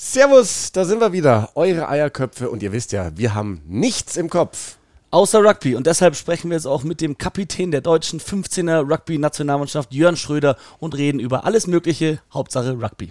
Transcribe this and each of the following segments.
Servus, da sind wir wieder, eure Eierköpfe und ihr wisst ja, wir haben nichts im Kopf. Außer Rugby und deshalb sprechen wir jetzt auch mit dem Kapitän der deutschen 15er Rugby-Nationalmannschaft Jörn Schröder und reden über alles Mögliche, Hauptsache Rugby.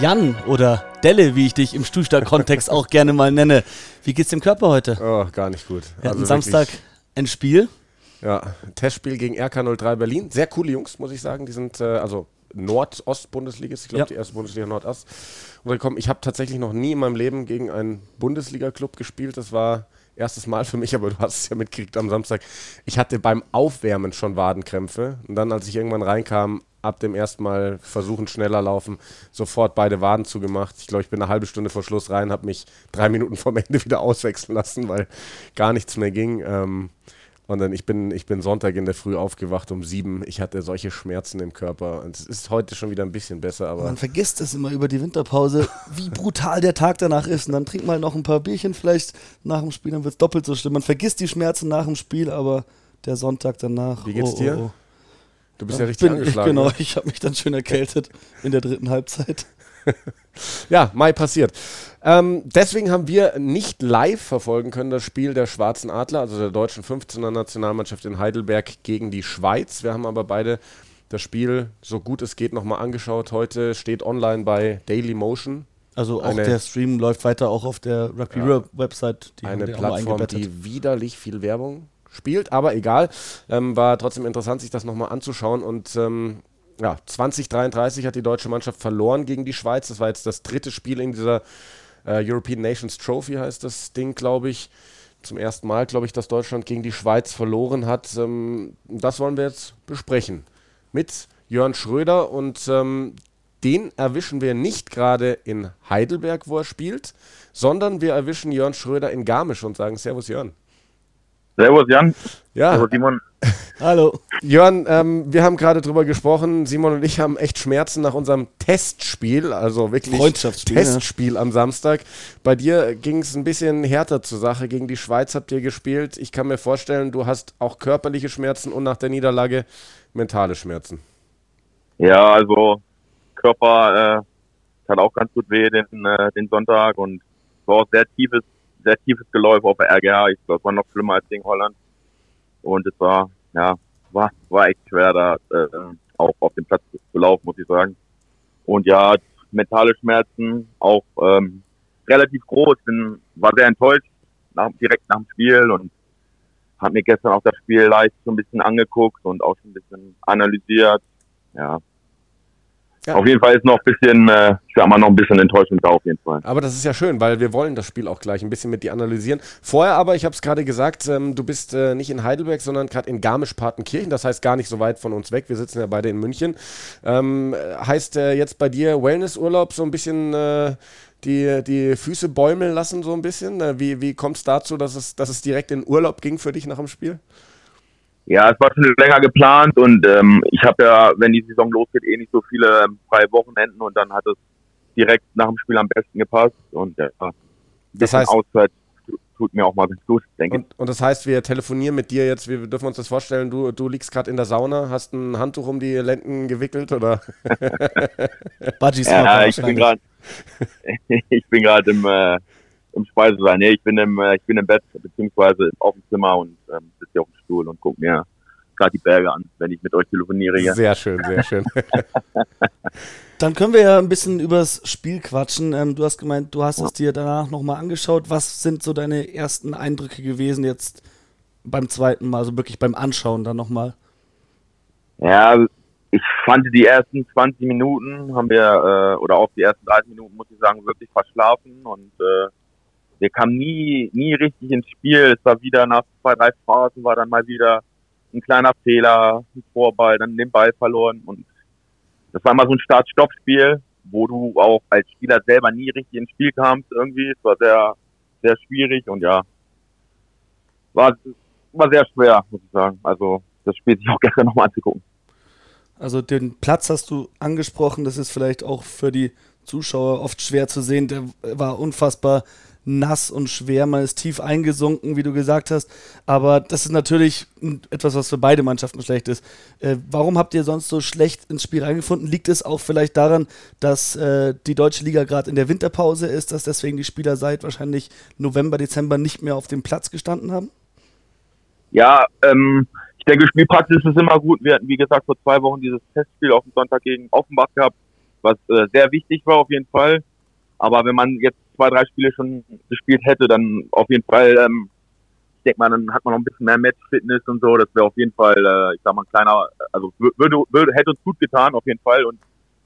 Jan oder Delle, wie ich dich im Stuhlstar-Kontext auch gerne mal nenne. Wie geht's dem Körper heute? Oh, gar nicht gut. Wir hatten also Samstag ein Spiel. Ja, Testspiel gegen RK03 Berlin. Sehr coole Jungs, muss ich sagen. Die sind äh, also Nordost-Bundesliga, ich glaube ja. die erste Bundesliga Nordost. Und ich habe tatsächlich noch nie in meinem Leben gegen einen Bundesliga-Club gespielt. Das war erstes Mal für mich, aber du hast es ja mitgekriegt am Samstag. Ich hatte beim Aufwärmen schon Wadenkrämpfe. Und dann, als ich irgendwann reinkam, ab dem ersten Mal versuchen, schneller laufen, sofort beide Waden zugemacht. Ich glaube, ich bin eine halbe Stunde vor Schluss rein, habe mich drei Minuten vor Ende wieder auswechseln lassen, weil gar nichts mehr ging. Ähm, und dann, ich bin, ich bin Sonntag in der Früh aufgewacht um sieben. Ich hatte solche Schmerzen im Körper. Und es ist heute schon wieder ein bisschen besser, aber. Man vergisst es immer über die Winterpause, wie brutal der Tag danach ist. Und dann trinkt mal noch ein paar Bierchen vielleicht nach dem Spiel, dann wird es doppelt so schlimm. Man vergisst die Schmerzen nach dem Spiel, aber der Sonntag danach. Wie geht's oh, dir? Oh, oh. Du bist ja, ja richtig bin, angeschlagen. Genau, ne? ich habe mich dann schön erkältet in der dritten Halbzeit. ja, Mai passiert. Ähm, deswegen haben wir nicht live verfolgen können das Spiel der Schwarzen Adler, also der deutschen 15er Nationalmannschaft in Heidelberg gegen die Schweiz. Wir haben aber beide das Spiel so gut es geht nochmal angeschaut. Heute steht online bei Daily Motion. Also auch eine, der Stream läuft weiter auch auf der Rugby ja, Website. eine Plattform, die widerlich viel Werbung spielt, aber egal. Ähm, war trotzdem interessant, sich das nochmal anzuschauen. Und ähm, ja, 2033 hat die deutsche Mannschaft verloren gegen die Schweiz. Das war jetzt das dritte Spiel in dieser äh, European Nations Trophy, heißt das Ding, glaube ich. Zum ersten Mal, glaube ich, dass Deutschland gegen die Schweiz verloren hat. Ähm, das wollen wir jetzt besprechen. Mit Jörn Schröder und ähm, den erwischen wir nicht gerade in Heidelberg, wo er spielt, sondern wir erwischen Jörn Schröder in Garmisch und sagen Servus Jörn. Servus Jan. Ja. Servus Simon. Hallo. Jörn, ähm, wir haben gerade drüber gesprochen. Simon und ich haben echt Schmerzen nach unserem Testspiel, also wirklich Testspiel ja. am Samstag. Bei dir ging es ein bisschen härter zur Sache. Gegen die Schweiz habt ihr gespielt. Ich kann mir vorstellen, du hast auch körperliche Schmerzen und nach der Niederlage mentale Schmerzen. Ja, also Körper äh, hat auch ganz gut weh den, äh, den Sonntag und war auch sehr tiefes sehr tiefes Geläuf auf der RGH. Ich glaube, es war noch schlimmer als gegen Holland. Und es war, ja, war, war echt schwer, da äh, auch auf dem Platz zu laufen, muss ich sagen. Und ja, mentale Schmerzen auch ähm, relativ groß. Bin, war sehr enttäuscht nach, direkt nach dem Spiel und habe mir gestern auch das Spiel leicht so ein bisschen angeguckt und auch schon ein bisschen analysiert. Ja, ja. Auf jeden Fall ist noch ein bisschen, äh, ich sag mal, noch ein bisschen enttäuschend da auf jeden Fall. Aber das ist ja schön, weil wir wollen das Spiel auch gleich ein bisschen mit dir analysieren. Vorher aber, ich habe es gerade gesagt, ähm, du bist äh, nicht in Heidelberg, sondern gerade in Garmisch-Partenkirchen, das heißt gar nicht so weit von uns weg. Wir sitzen ja beide in München. Ähm, heißt äh, jetzt bei dir Wellnessurlaub so ein bisschen äh, die, die Füße bäumeln lassen, so ein bisschen? Äh, wie wie kommt es dazu, dass es, dass es direkt in Urlaub ging für dich nach dem Spiel? Ja, es war schon länger geplant und ähm, ich habe ja, wenn die Saison losgeht, eh nicht so viele ähm, freie Wochenenden und dann hat es direkt nach dem Spiel am besten gepasst und ja, das heißt, Auszeit tut mir auch mal ganz gut, denke ich. Und, das heißt, wir telefonieren mit dir jetzt, wir dürfen uns das vorstellen, du, du liegst gerade in der Sauna, hast ein Handtuch um die Lenden gewickelt oder? ja, ich bin gerade ich bin gerade im äh, im Speisesaal. Nee, ich bin im, äh, ich bin im Bett, beziehungsweise auf dem Zimmer und ähm, sitze hier auf dem Stuhl und gucke mir gerade die Berge an, wenn ich mit euch telefoniere hier. Sehr schön, sehr schön. Dann können wir ja ein bisschen übers Spiel quatschen. Ähm, du hast gemeint, du hast es dir danach nochmal angeschaut. Was sind so deine ersten Eindrücke gewesen jetzt beim zweiten Mal, also wirklich beim Anschauen dann nochmal? Ja, ich fand die ersten 20 Minuten haben wir, äh, oder auch die ersten 30 Minuten, muss ich sagen, wirklich verschlafen und äh, wir kamen nie, nie richtig ins Spiel. Es war wieder nach zwei, drei Phasen war dann mal wieder ein kleiner Fehler, ein Vorball, dann den Ball verloren und das war mal so ein Start-Stopp-Spiel, wo du auch als Spieler selber nie richtig ins Spiel kamst irgendwie. Es war sehr, sehr schwierig und ja, war, war sehr schwer, muss ich sagen. Also das Spiel sich auch gestern nochmal anzugucken. Also den Platz hast du angesprochen, das ist vielleicht auch für die Zuschauer oft schwer zu sehen. Der war unfassbar nass und schwer, man ist tief eingesunken, wie du gesagt hast. Aber das ist natürlich etwas, was für beide Mannschaften schlecht ist. Äh, warum habt ihr sonst so schlecht ins Spiel reingefunden? Liegt es auch vielleicht daran, dass äh, die deutsche Liga gerade in der Winterpause ist, dass deswegen die Spieler seit wahrscheinlich November, Dezember nicht mehr auf dem Platz gestanden haben? Ja, ähm, ich denke, Spielpraxis ist immer gut. Wir hatten, wie gesagt, vor zwei Wochen dieses Testspiel auf dem Sonntag gegen Offenbach gehabt, was äh, sehr wichtig war auf jeden Fall. Aber wenn man jetzt zwei, drei Spiele schon gespielt hätte, dann auf jeden Fall, ähm, ich denke mal, dann hat man noch ein bisschen mehr Match-Fitness und so. Das wäre auf jeden Fall, äh, ich sag mal, ein kleiner, also würde, würde, hätte uns gut getan, auf jeden Fall. Und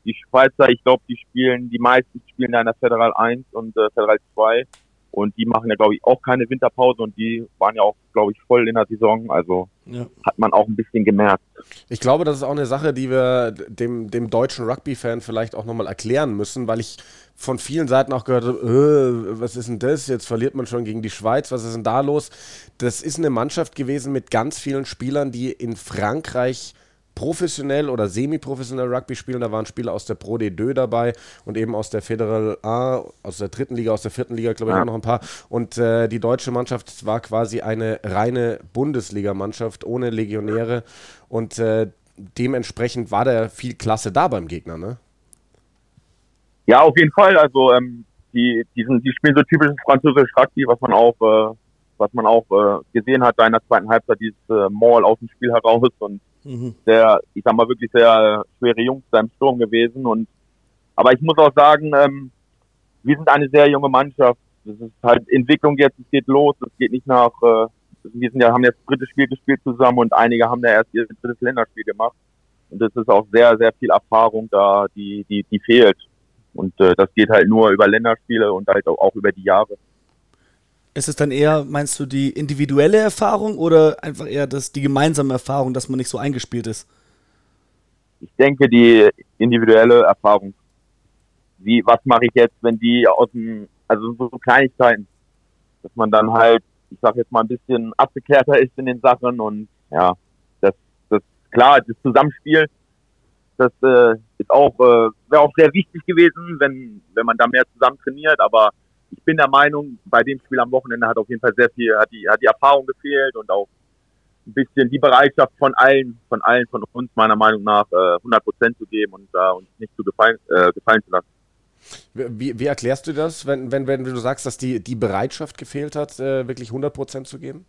die Schweizer, ich glaube, die spielen, die meisten spielen da in der Federal 1 und äh, Federal 2. Und die machen ja, glaube ich, auch keine Winterpause und die waren ja auch, glaube ich, voll in der Saison. Also ja. hat man auch ein bisschen gemerkt. Ich glaube, das ist auch eine Sache, die wir dem, dem deutschen Rugby-Fan vielleicht auch nochmal erklären müssen, weil ich von vielen Seiten auch gehört habe, äh, was ist denn das? Jetzt verliert man schon gegen die Schweiz, was ist denn da los? Das ist eine Mannschaft gewesen mit ganz vielen Spielern, die in Frankreich professionell oder semi-professionell Rugby spielen. Da waren Spieler aus der Pro D2 dabei und eben aus der Federal A, aus der dritten Liga, aus der vierten Liga, glaube ich, auch noch ein paar. Und äh, die deutsche Mannschaft war quasi eine reine Bundesligamannschaft ohne Legionäre und äh, dementsprechend war da viel Klasse da beim Gegner, ne? Ja, auf jeden Fall. Also ähm, die, die, sind, die spielen so typisches französisches Rugby, was man auch, äh, was man auch äh, gesehen hat da in der zweiten Halbzeit, dieses äh, Maul aus dem Spiel heraus und Mhm. Ich sag mal, wirklich sehr schwere Jungs da im Sturm gewesen. Und aber ich muss auch sagen, ähm, wir sind eine sehr junge Mannschaft. Das ist halt Entwicklung jetzt, es geht los, es geht nicht nach, äh, wir sind ja, haben jetzt das dritte Spiel gespielt zusammen und einige haben da erst ihr drittes Länderspiel gemacht. Und das ist auch sehr, sehr viel Erfahrung da, die, die, die fehlt. Und äh, das geht halt nur über Länderspiele und halt auch über die Jahre. Ist es dann eher, meinst du, die individuelle Erfahrung oder einfach eher das, die gemeinsame Erfahrung, dass man nicht so eingespielt ist? Ich denke, die individuelle Erfahrung. Wie, was mache ich jetzt, wenn die aus dem, also so Kleinigkeiten, dass man dann halt, ich sag jetzt mal, ein bisschen abgeklärter ist in den Sachen und ja, das, das klar, das Zusammenspiel, das äh, ist auch, äh, wäre auch sehr wichtig gewesen, wenn, wenn man da mehr zusammen trainiert, aber ich bin der Meinung, bei dem Spiel am Wochenende hat auf jeden Fall sehr viel, hat die, hat die Erfahrung gefehlt und auch ein bisschen die Bereitschaft von allen, von allen von uns meiner Meinung nach äh, 100 Prozent zu geben und äh, uns nicht zu gefallen, äh, gefallen zu lassen. Wie, wie, erklärst du das, wenn, wenn, wenn du sagst, dass die, die Bereitschaft gefehlt hat, äh, wirklich 100 Prozent zu geben?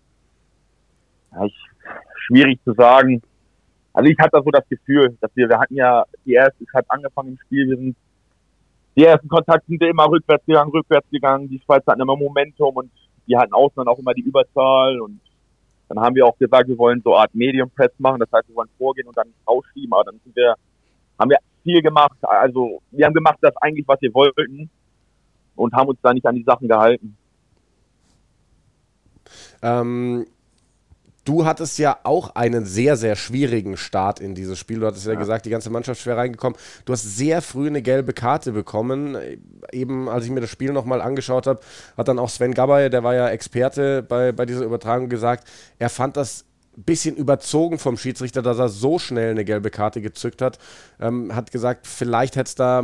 Ja, ich, schwierig zu sagen. Also ich hatte so das Gefühl, dass wir, wir hatten ja die erste, es hat angefangen im Spiel, wir sind die ersten Kontakte sind immer rückwärts gegangen, rückwärts gegangen. Die Schweizer hatten immer Momentum und die hatten außen dann auch immer die Überzahl. Und dann haben wir auch gesagt, wir wollen so eine Art Medium Press machen. Das heißt, wir wollen vorgehen und dann rausschieben. Aber dann sind wir, haben wir viel gemacht. Also wir haben gemacht das eigentlich, was wir wollten und haben uns da nicht an die Sachen gehalten. Ähm, Du hattest ja auch einen sehr, sehr schwierigen Start in dieses Spiel. Du hattest ja, ja, gesagt, die ganze Mannschaft schwer reingekommen. Du hast sehr früh eine gelbe Karte bekommen. Eben als ich mir das Spiel nochmal angeschaut habe, hat dann auch Sven Gabay, der war ja Experte bei, bei dieser Übertragung, gesagt, er fand das ein bisschen überzogen vom Schiedsrichter, dass er so schnell eine gelbe Karte gezückt hat. Ähm, hat gesagt, vielleicht hätte es da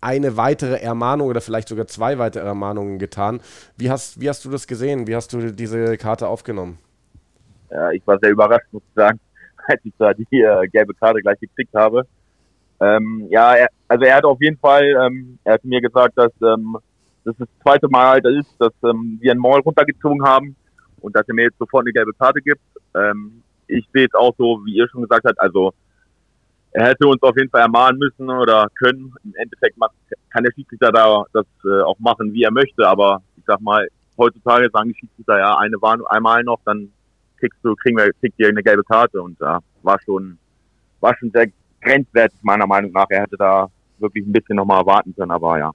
eine weitere Ermahnung oder vielleicht sogar zwei weitere Ermahnungen getan. Wie hast, wie hast du das gesehen? Wie hast du diese Karte aufgenommen? Ja, ich war sehr überrascht, muss ich sagen, als ich da die äh, gelbe Karte gleich gekriegt habe. Ähm, ja, er, also er hat auf jeden Fall, ähm, er hat mir gesagt, dass ähm, das das zweite Mal halt ist, dass ähm, wir einen Maul runtergezogen haben und dass er mir jetzt sofort eine gelbe Karte gibt. Ähm, ich sehe es auch so, wie ihr schon gesagt habt, also er hätte uns auf jeden Fall ermahnen müssen oder können. Im Endeffekt kann der Schiedsrichter da das äh, auch machen, wie er möchte, aber ich sag mal, heutzutage sagen die Schiedsrichter ja eine Warnung einmal noch, dann kriegst du, kriegen wir, kriegt ihr eine gelbe Karte und ja, war schon, war schon sehr grenzwertig meiner Meinung nach. Er hätte da wirklich ein bisschen nochmal erwarten können, aber ja.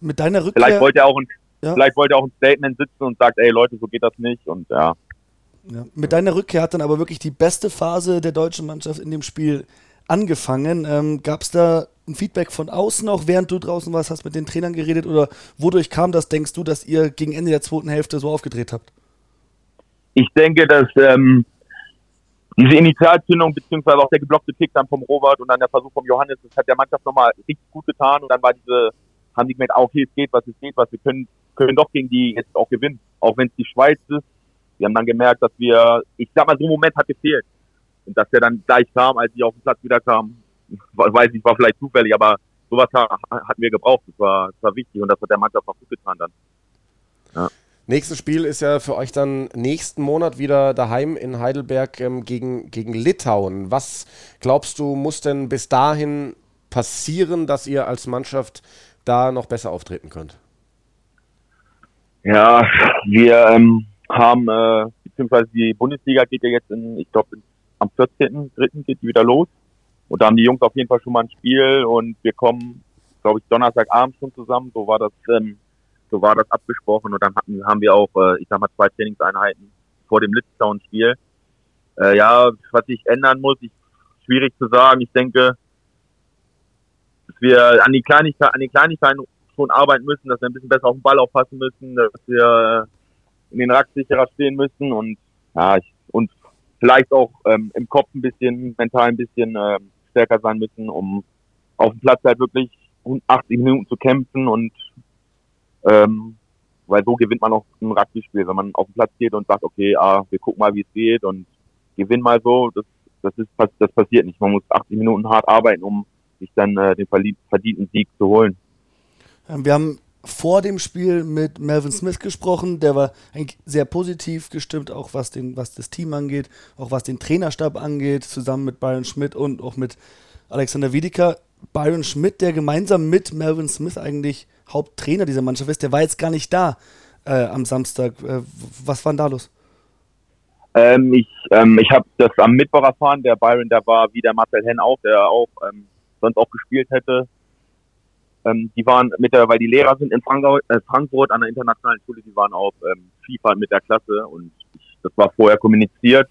Mit deiner Rückkehr. Vielleicht wollte er auch ein, ja. vielleicht wollte er auch ein Statement sitzen und sagt, ey Leute, so geht das nicht und ja. ja. Mit deiner Rückkehr hat dann aber wirklich die beste Phase der deutschen Mannschaft in dem Spiel angefangen. Ähm, Gab es da ein Feedback von außen auch, während du draußen warst, hast mit den Trainern geredet oder wodurch kam das, denkst du, dass ihr gegen Ende der zweiten Hälfte so aufgedreht habt? Ich denke, dass ähm, diese Initialzündung beziehungsweise auch der geblockte Tick dann vom Robert und dann der Versuch vom Johannes, das hat der Mannschaft nochmal richtig gut getan und dann war diese haben die gemerkt, ah, okay, es geht was, es geht was, wir können, können doch gegen die jetzt auch gewinnen. Auch wenn es die Schweiz ist. Wir haben dann gemerkt, dass wir, ich sag mal, so ein Moment hat gefehlt. Und dass der dann gleich kam, als ich auf den Platz wieder kam, weiß ich, war vielleicht zufällig, aber sowas hatten wir gebraucht. Das war, das war wichtig und das hat der Mannschaft auch gut getan dann. Ja. Nächstes Spiel ist ja für euch dann nächsten Monat wieder daheim in Heidelberg ähm, gegen, gegen Litauen. Was glaubst du, muss denn bis dahin passieren, dass ihr als Mannschaft da noch besser auftreten könnt? Ja, wir ähm, haben, äh, beziehungsweise die Bundesliga geht ja jetzt in, ich glaube, am 14.3. geht die wieder los. Und da haben die Jungs auf jeden Fall schon mal ein Spiel und wir kommen, glaube ich, Donnerstagabend schon zusammen. So war das, ähm, so war das abgesprochen und dann hatten, haben wir auch, äh, ich sag mal, zwei Trainingseinheiten vor dem Litauen-Spiel. Äh, ja, was sich ändern muss, ist schwierig zu sagen. Ich denke, dass wir an die Kleinigkeiten, an die Kleinigkeiten schon arbeiten müssen, dass wir ein bisschen besser auf den Ball aufpassen müssen, dass wir in den Rack sicherer stehen müssen und ja, ich, und vielleicht auch ähm, im Kopf ein bisschen, mental ein bisschen ähm, stärker sein müssen, um auf dem Platz halt wirklich 80 Minuten zu kämpfen und ähm, weil so gewinnt man auch ein Rugby-Spiel, wenn man auf den Platz geht und sagt, okay, ah, wir gucken mal, wie es geht und gewinnen mal so, das, das ist das passiert nicht. Man muss 80 Minuten hart arbeiten, um sich dann äh, den verdienten Sieg zu holen. Ähm, wir haben vor dem Spiel mit Melvin Smith gesprochen. Der war eigentlich sehr positiv gestimmt, auch was, den, was das Team angeht, auch was den Trainerstab angeht, zusammen mit Byron Schmidt und auch mit Alexander Wiedeker. Byron Schmidt, der gemeinsam mit Melvin Smith eigentlich Haupttrainer dieser Mannschaft ist, der war jetzt gar nicht da äh, am Samstag. Äh, was war denn da los? Ähm, ich ähm, ich habe das am Mittwoch erfahren. Der Byron, der war wie der Marcel Henn auch, der auch ähm, sonst auch gespielt hätte. Ähm, die waren mit der, weil die Lehrer sind in Frankfurt, äh, Frankfurt an der internationalen Schule, die waren auf ähm, FIFA mit der Klasse und ich, das war vorher kommuniziert.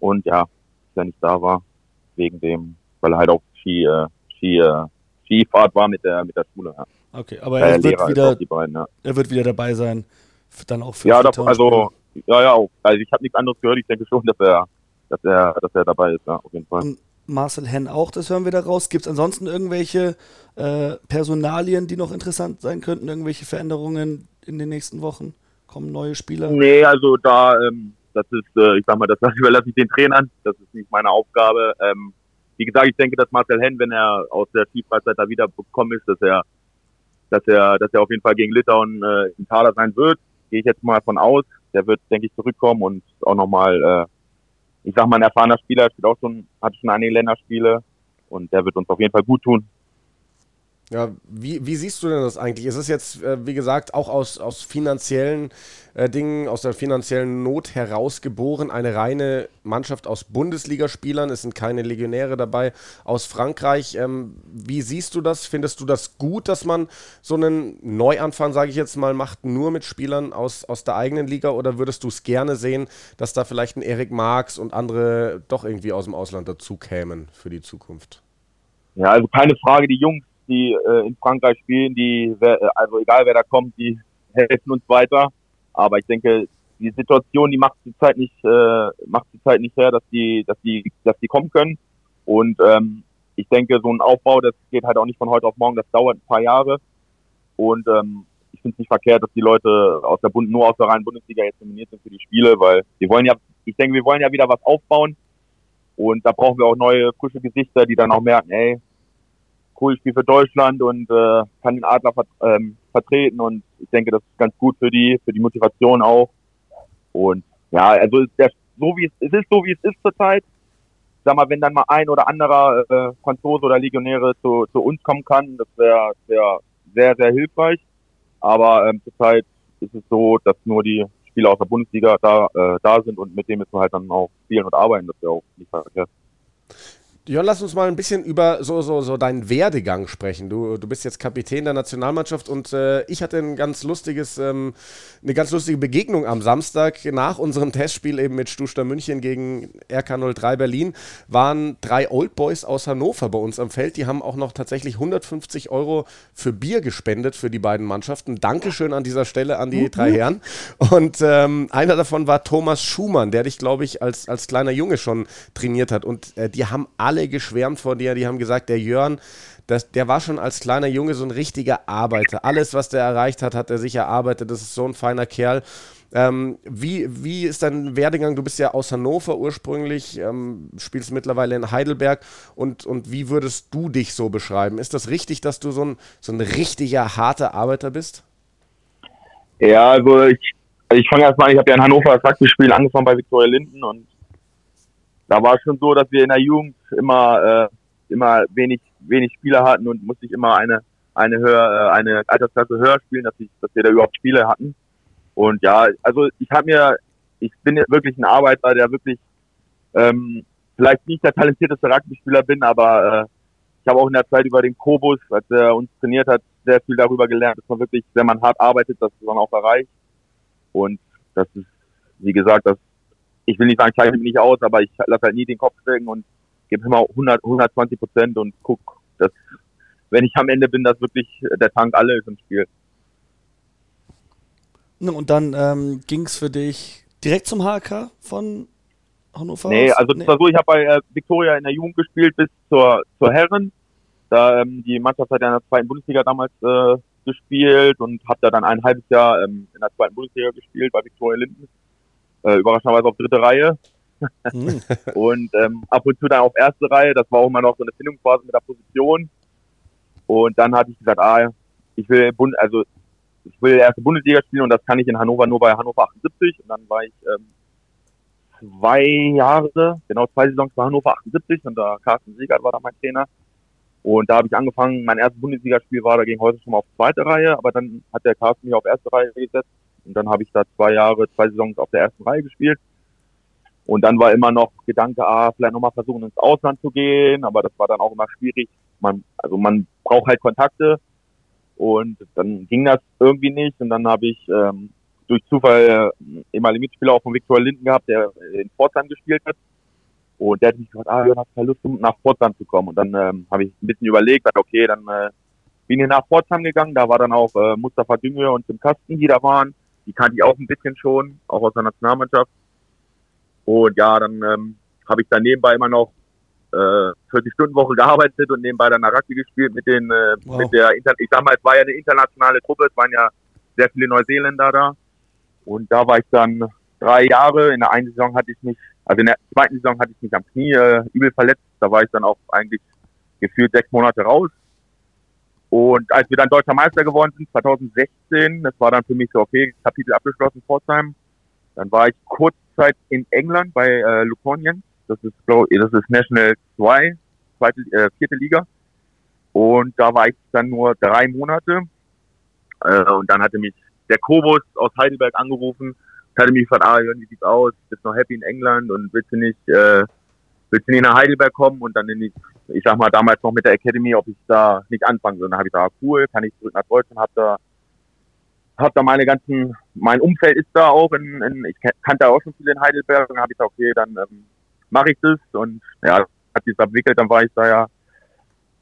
Und ja, dass er nicht da war, wegen dem, weil er halt auch Ski, äh, Ski, äh, Skifahrt war mit der mit der Schule. Ja. Okay, aber er, wird wieder, beiden, ja. er wird wieder dabei sein, dann auch für Ja, da, also ja, ja, auch. Also ich habe nichts anderes gehört. Ich denke schon, dass er, dass er, dass er dabei ist, ja, auf jeden Fall. Und Marcel Henn auch, das hören wir da raus. Gibt es ansonsten irgendwelche äh, Personalien, die noch interessant sein könnten? Irgendwelche Veränderungen in den nächsten Wochen? Kommen neue Spieler? Nee, also da, ähm, das ist, äh, ich sag mal, das überlasse ich den Trainern. Das ist nicht meine Aufgabe. Ähm, wie gesagt, ich denke, dass Marcel Henn, wenn er aus der Skifreizeit da wiedergekommen ist, dass er, dass er, dass er auf jeden Fall gegen Litauen äh, im Kader sein wird. Gehe ich jetzt mal von aus. Der wird, denke ich, zurückkommen und auch nochmal äh, ich sag mal, ein erfahrener Spieler, spielt auch schon, hat schon einige Länderspiele und der wird uns auf jeden Fall gut tun. Ja, wie, wie siehst du denn das eigentlich? Es ist jetzt, äh, wie gesagt, auch aus, aus finanziellen äh, Dingen, aus der finanziellen Not herausgeboren, eine reine Mannschaft aus Bundesligaspielern. Es sind keine Legionäre dabei aus Frankreich. Ähm, wie siehst du das? Findest du das gut, dass man so einen Neuanfang, sage ich jetzt mal, macht, nur mit Spielern aus, aus der eigenen Liga? Oder würdest du es gerne sehen, dass da vielleicht ein Erik Marx und andere doch irgendwie aus dem Ausland dazu kämen für die Zukunft? Ja, also keine Frage, die Jungs die äh, in Frankreich spielen, die, äh, also egal wer da kommt, die helfen uns weiter. Aber ich denke, die Situation, die macht die Zeit nicht, äh, macht die Zeit nicht her, dass die, dass die, dass die kommen können. Und ähm, ich denke, so ein Aufbau, das geht halt auch nicht von heute auf morgen, das dauert ein paar Jahre. Und ähm, ich finde es nicht verkehrt, dass die Leute aus der Bund, nur aus der reinen Bundesliga jetzt nominiert sind für die Spiele, weil wir wollen ja, ich denke, wir wollen ja wieder was aufbauen. Und da brauchen wir auch neue, frische Gesichter, die dann auch merken, ey, cool, ich spiele für Deutschland und äh, kann den Adler ver ähm, vertreten und ich denke, das ist ganz gut für die, für die Motivation auch. Und ja, also der, so wie es, es ist so wie es ist zurzeit. Sag mal, wenn dann mal ein oder anderer äh, Franzose oder Legionäre zu, zu uns kommen kann, das wäre wär sehr, sehr hilfreich. Aber ähm, zurzeit ist es so, dass nur die Spieler aus der Bundesliga da, äh, da sind und mit denen müssen wir halt dann auch spielen und arbeiten. Das wäre auch nicht verkehrt. Jörn, lass uns mal ein bisschen über so, so, so deinen Werdegang sprechen. Du, du bist jetzt Kapitän der Nationalmannschaft und äh, ich hatte ein ganz lustiges, ähm, eine ganz lustige Begegnung am Samstag nach unserem Testspiel eben mit Stuster München gegen RK03 Berlin. Waren drei Old Boys aus Hannover bei uns am Feld. Die haben auch noch tatsächlich 150 Euro für Bier gespendet für die beiden Mannschaften. Dankeschön an dieser Stelle an die mhm. drei Herren. Und ähm, einer davon war Thomas Schumann, der dich, glaube ich, als, als kleiner Junge schon trainiert hat. Und äh, die haben alle alle geschwärmt von dir. Die haben gesagt, der Jörn, das, der war schon als kleiner Junge so ein richtiger Arbeiter. Alles, was der erreicht hat, hat er sich erarbeitet. Das ist so ein feiner Kerl. Ähm, wie, wie ist dein Werdegang? Du bist ja aus Hannover ursprünglich, ähm, spielst mittlerweile in Heidelberg. Und, und wie würdest du dich so beschreiben? Ist das richtig, dass du so ein, so ein richtiger, harter Arbeiter bist? Ja, also ich, ich fange erstmal an, ich habe ja in Hannover das Rugby-Spiel angefangen bei Viktoria Linden und da war es schon so, dass wir in der Jugend immer, äh, immer wenig, wenig Spieler hatten und musste ich immer eine, eine höher, äh, eine Altersklasse höher spielen, dass, ich, dass wir da überhaupt Spiele hatten. Und ja, also ich habe mir, ich bin wirklich ein Arbeiter, der wirklich ähm, vielleicht nicht der talentierteste Rugby-Spieler bin, aber äh, ich habe auch in der Zeit über den Kobus, als er uns trainiert hat, sehr viel darüber gelernt, dass man wirklich, wenn man hart arbeitet, dass man auch erreicht. Und das ist, wie gesagt, das, ich will nicht sagen, ich zeichne mich nicht aus, aber ich lasse halt nie den Kopf stecken und gebe immer 100, 120 Prozent und guck, dass, wenn ich am Ende bin, dass wirklich der Tank alle ist im Spiel. Und dann ähm, ging es für dich direkt zum HK von Hannover? Nee, also nee. das war so, ich habe bei äh, Victoria in der Jugend gespielt bis zur, zur Herren. Da ähm, die Mannschaft hat ja in der zweiten Bundesliga damals äh, gespielt und habe da dann ein halbes Jahr ähm, in der zweiten Bundesliga gespielt bei Victoria Linden. Äh, überraschenderweise auf dritte Reihe. Mhm. und ähm, ab und zu dann auf erste Reihe. Das war auch immer noch so eine Findungsphase mit der Position. Und dann hatte ich gesagt, ah, ich will Bund, also ich will erste Bundesliga spielen und das kann ich in Hannover nur bei Hannover 78. Und dann war ich ähm, zwei Jahre, genau zwei Saisons bei Hannover 78 und da Carsten Siegert war da mein Trainer. Und da habe ich angefangen, mein erstes Bundesligaspiel war da gegen heute schon mal auf zweite Reihe, aber dann hat der Carsten mich auf erste Reihe gesetzt und dann habe ich da zwei Jahre, zwei Saisons auf der ersten Reihe gespielt. Und dann war immer noch Gedanke, ah, vielleicht nochmal versuchen ins Ausland zu gehen, aber das war dann auch immer schwierig. Man, also man braucht halt Kontakte und dann ging das irgendwie nicht und dann habe ich ähm, durch Zufall äh, ehemaligen Mitspieler auch von Viktor Linden gehabt, der in Pforzheim gespielt hat. Und der hat mich gefragt, ah, du hast keine Lust, nach Pforzheim zu kommen. Und dann ähm, habe ich ein bisschen überlegt, okay, dann äh, bin ich nach Pforzheim gegangen. Da war dann auch äh, Mustafa Dünge und Tim Kasten, die da waren. Die kannte ich auch ein bisschen schon, auch aus der Nationalmannschaft. Und ja, dann ähm, habe ich dann nebenbei immer noch äh, 40-Stunden-Woche gearbeitet und nebenbei dann Rugby gespielt mit den, äh, wow. mit der, Inter ich sag mal, es war ja eine internationale Truppe, es waren ja sehr viele Neuseeländer da. Und da war ich dann drei Jahre. In der einen Saison hatte ich mich, also in der zweiten Saison hatte ich mich am Knie äh, übel verletzt. Da war ich dann auch eigentlich gefühlt sechs Monate raus. Und als wir dann Deutscher Meister geworden sind, 2016, das war dann für mich so, okay, Kapitel abgeschlossen, Pforzheim. Dann war ich kurzzeit in England bei äh, Luconian. Das ist, glaub, das ist National 2, zweite, äh, vierte Liga. Und da war ich dann nur drei Monate. Äh, und dann hatte mich der Kobus aus Heidelberg angerufen, hatte mich gefragt, ah, Jörn, wie sieht's aus? Bist noch happy in England und willst du nicht, äh, willst du nicht nach Heidelberg kommen und dann in die, ich sag mal, damals noch mit der Academy, ob ich da nicht anfangen soll. Dann habe ich ah, cool, kann ich zurück nach Deutschland, hab da, hab da meine ganzen, mein Umfeld ist da auch in, in ich kannte auch schon viele in Heidelberg dann habe ich gesagt, okay, dann ähm, mache ich das und ja, hat sich entwickelt, dann war ich da ja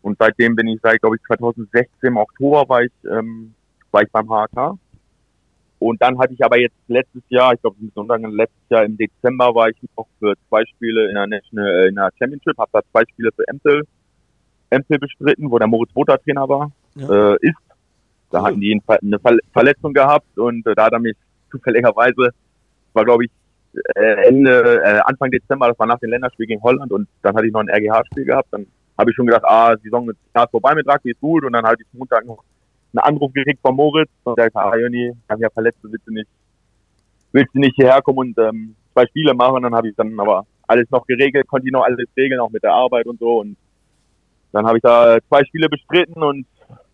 und seitdem bin ich seit, glaube ich, 2016 im Oktober war ich, ähm, war ich beim HK und dann hatte ich aber jetzt letztes Jahr, ich glaube, letztes Jahr im Dezember war ich noch für zwei Spiele in der National, äh, in der Championship, habe da zwei Spiele für Empel, Empel bestritten, wo der Moritz Boter Trainer war, ja. äh, ist. Da cool. hatten die eine Verletzung gehabt und äh, da hat er mich zufälligerweise, war glaube ich äh, Ende, äh, Anfang Dezember, das war nach dem Länderspiel gegen Holland und dann hatte ich noch ein RGH-Spiel gehabt. Dann habe ich schon gedacht, ah, Saison ist vorbei mit Rugby, ist gut und dann hatte ich Montag noch einen Anruf gekriegt von Moritz und der ah, Joni, ich habe ja verletzt, willst du nicht, willst du nicht hierher kommen und ähm, zwei Spiele machen? Dann habe ich dann aber alles noch geregelt, konnte ich noch alles regeln, auch mit der Arbeit und so. Und dann habe ich da zwei Spiele bestritten und